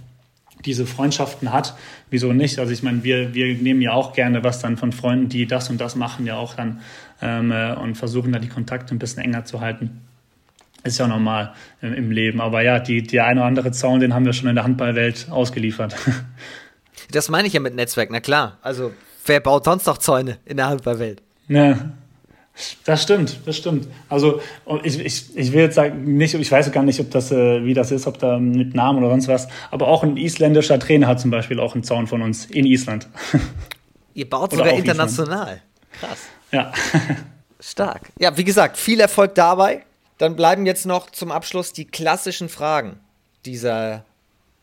diese Freundschaften hat, wieso nicht? Also ich meine, wir, wir nehmen ja auch gerne was dann von Freunden, die das und das machen, ja auch dann ähm, äh, und versuchen da die Kontakte ein bisschen enger zu halten. Ist ja normal im, im Leben. Aber ja, die, der eine oder andere Zaun, den haben wir schon in der Handballwelt ausgeliefert. Das meine ich ja mit Netzwerk, na klar. Also, wer baut sonst noch Zäune in der Handballwelt? Ja, das stimmt, das stimmt. Also ich, ich, ich will jetzt sagen, nicht, ich weiß gar nicht, ob das, äh, wie das ist, ob da mit Namen oder sonst was, aber auch ein isländischer Trainer hat zum Beispiel auch einen Zaun von uns in Island. Ihr baut sogar international. Island. Krass. Ja. Stark. Ja, wie gesagt, viel Erfolg dabei. Dann bleiben jetzt noch zum Abschluss die klassischen Fragen dieser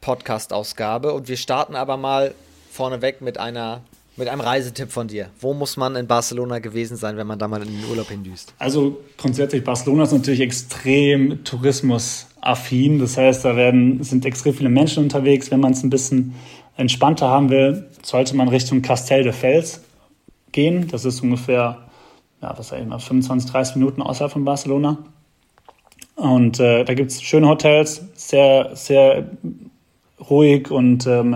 Podcast-Ausgabe. Und wir starten aber mal vorneweg mit einer mit einem Reisetipp von dir. Wo muss man in Barcelona gewesen sein, wenn man da mal in den Urlaub hindüst? Also grundsätzlich, Barcelona ist natürlich extrem tourismusaffin. Das heißt, da werden, sind extrem viele Menschen unterwegs. Wenn man es ein bisschen entspannter haben will, sollte man Richtung Castel de Fels gehen. Das ist ungefähr, ja, was sag ich mal, 25, 30 Minuten außerhalb von Barcelona. Und äh, da gibt es schöne Hotels, sehr, sehr ruhig und ähm,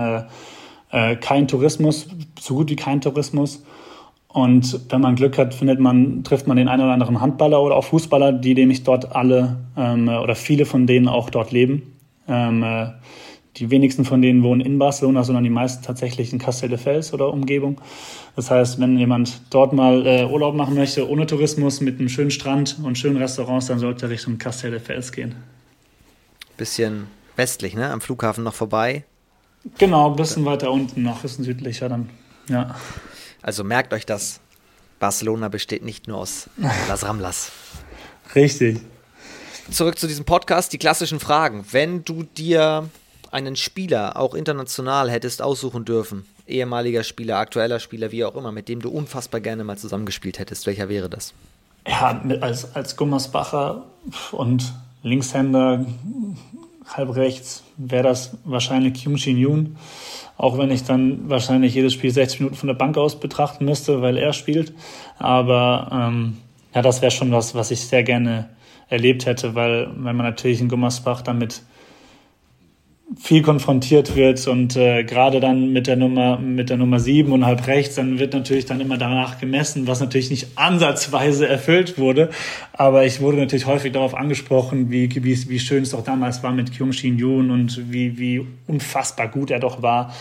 äh, kein Tourismus, so gut wie kein Tourismus. Und wenn man Glück hat, findet man, trifft man den einen oder anderen Handballer oder auch Fußballer, die nämlich dort alle ähm, oder viele von denen auch dort leben. Ähm, äh, die wenigsten von denen wohnen in Barcelona, sondern die meisten tatsächlich in Castelldefels oder Umgebung. Das heißt, wenn jemand dort mal äh, Urlaub machen möchte, ohne Tourismus, mit einem schönen Strand und schönen Restaurants, dann sollte er Richtung Castelldefels gehen. Bisschen westlich, ne? Am Flughafen noch vorbei. Genau, ein bisschen weiter unten noch, ein südlicher dann. Ja. Also merkt euch das. Barcelona besteht nicht nur aus Las Ramblas. Richtig. Zurück zu diesem Podcast, die klassischen Fragen. Wenn du dir einen Spieler, auch international, hättest aussuchen dürfen, ehemaliger Spieler, aktueller Spieler, wie auch immer, mit dem du unfassbar gerne mal zusammengespielt hättest, welcher wäre das? Ja, als, als Gummersbacher und Linkshänder halb rechts wäre das wahrscheinlich Kyung Shin Yoon. Auch wenn ich dann wahrscheinlich jedes Spiel 60 Minuten von der Bank aus betrachten müsste, weil er spielt. Aber ähm, ja, das wäre schon was, was ich sehr gerne erlebt hätte, weil, weil man natürlich in Gummersbach damit viel konfrontiert wird und äh, gerade dann mit der Nummer mit der Nummer sieben und halb rechts, dann wird natürlich dann immer danach gemessen, was natürlich nicht ansatzweise erfüllt wurde. Aber ich wurde natürlich häufig darauf angesprochen, wie, wie, wie schön es doch damals war mit Kyung Shin Yoon und wie, wie unfassbar gut er doch war.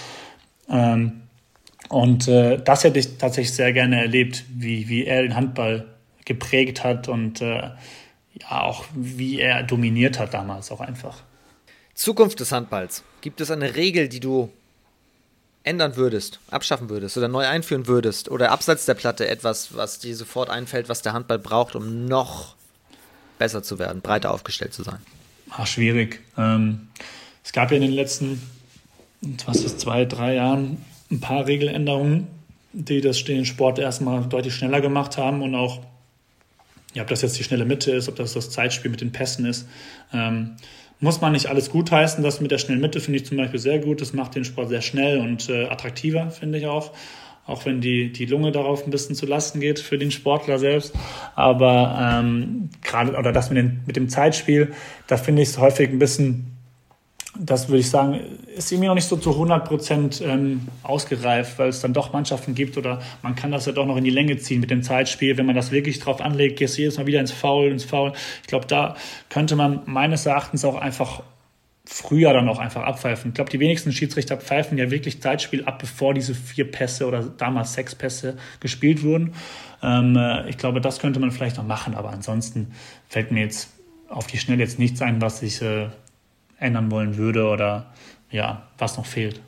Ähm, und äh, das hätte ich tatsächlich sehr gerne erlebt, wie, wie er den Handball geprägt hat und äh, ja auch wie er dominiert hat damals auch einfach. Zukunft des Handballs. Gibt es eine Regel, die du ändern würdest, abschaffen würdest oder neu einführen würdest oder abseits der Platte etwas, was dir sofort einfällt, was der Handball braucht, um noch besser zu werden, breiter aufgestellt zu sein? Ach, schwierig. Ähm, es gab ja in den letzten, was ist, zwei, drei Jahren ein paar Regeländerungen, die das den Sport erstmal deutlich schneller gemacht haben und auch, ja, ob das jetzt die schnelle Mitte ist, ob das das Zeitspiel mit den Pässen ist. Ähm, muss man nicht alles gutheißen. Das mit der schnellen Mitte finde ich zum Beispiel sehr gut. Das macht den Sport sehr schnell und äh, attraktiver, finde ich auch. Auch wenn die, die Lunge darauf ein bisschen zu Lasten geht für den Sportler selbst. Aber ähm, gerade, oder das mit, den, mit dem Zeitspiel, da finde ich es häufig ein bisschen das würde ich sagen, ist irgendwie noch nicht so zu 100 Prozent ähm, ausgereift, weil es dann doch Mannschaften gibt oder man kann das ja doch noch in die Länge ziehen mit dem Zeitspiel. Wenn man das wirklich drauf anlegt, gehst du jedes Mal wieder ins Foul, ins Foul. Ich glaube, da könnte man meines Erachtens auch einfach früher dann auch einfach abpfeifen. Ich glaube, die wenigsten Schiedsrichter pfeifen ja wirklich Zeitspiel ab, bevor diese vier Pässe oder damals sechs Pässe gespielt wurden. Ähm, äh, ich glaube, das könnte man vielleicht noch machen, aber ansonsten fällt mir jetzt auf die Schnelle jetzt nichts ein, was ich äh, ändern wollen würde oder ja, was noch fehlt.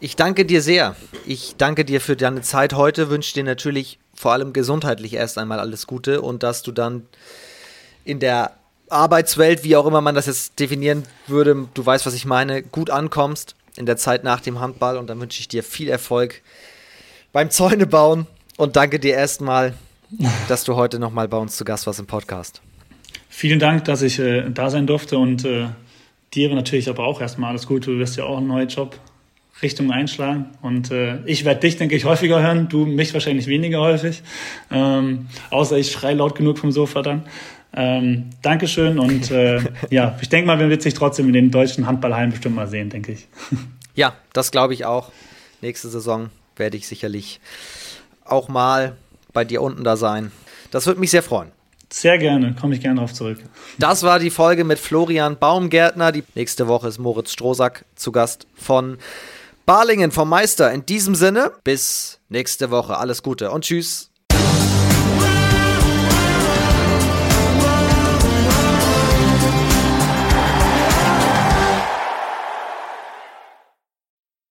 Ich danke dir sehr. Ich danke dir für deine Zeit heute, wünsche dir natürlich vor allem gesundheitlich erst einmal alles Gute und dass du dann in der Arbeitswelt, wie auch immer man das jetzt definieren würde, du weißt, was ich meine, gut ankommst in der Zeit nach dem Handball und dann wünsche ich dir viel Erfolg beim Zäune bauen und danke dir erstmal, dass du heute nochmal bei uns zu Gast warst im Podcast. Vielen Dank, dass ich äh, da sein durfte und äh, dir natürlich aber auch erstmal alles Gute. Du wirst ja auch einen neuen Job Richtung einschlagen. Und äh, ich werde dich, denke ich, häufiger hören, du mich wahrscheinlich weniger häufig. Ähm, außer ich schreie laut genug vom Sofa dann. Ähm, Dankeschön und äh, ja, ich denke mal, wir wird sich trotzdem in den deutschen Handballhallen bestimmt mal sehen, denke ich. Ja, das glaube ich auch. Nächste Saison werde ich sicherlich auch mal bei dir unten da sein. Das würde mich sehr freuen. Sehr gerne, komme ich gerne darauf zurück. Das war die Folge mit Florian Baumgärtner. Die nächste Woche ist Moritz Strohsack zu Gast von Balingen vom Meister. In diesem Sinne, bis nächste Woche. Alles Gute und tschüss.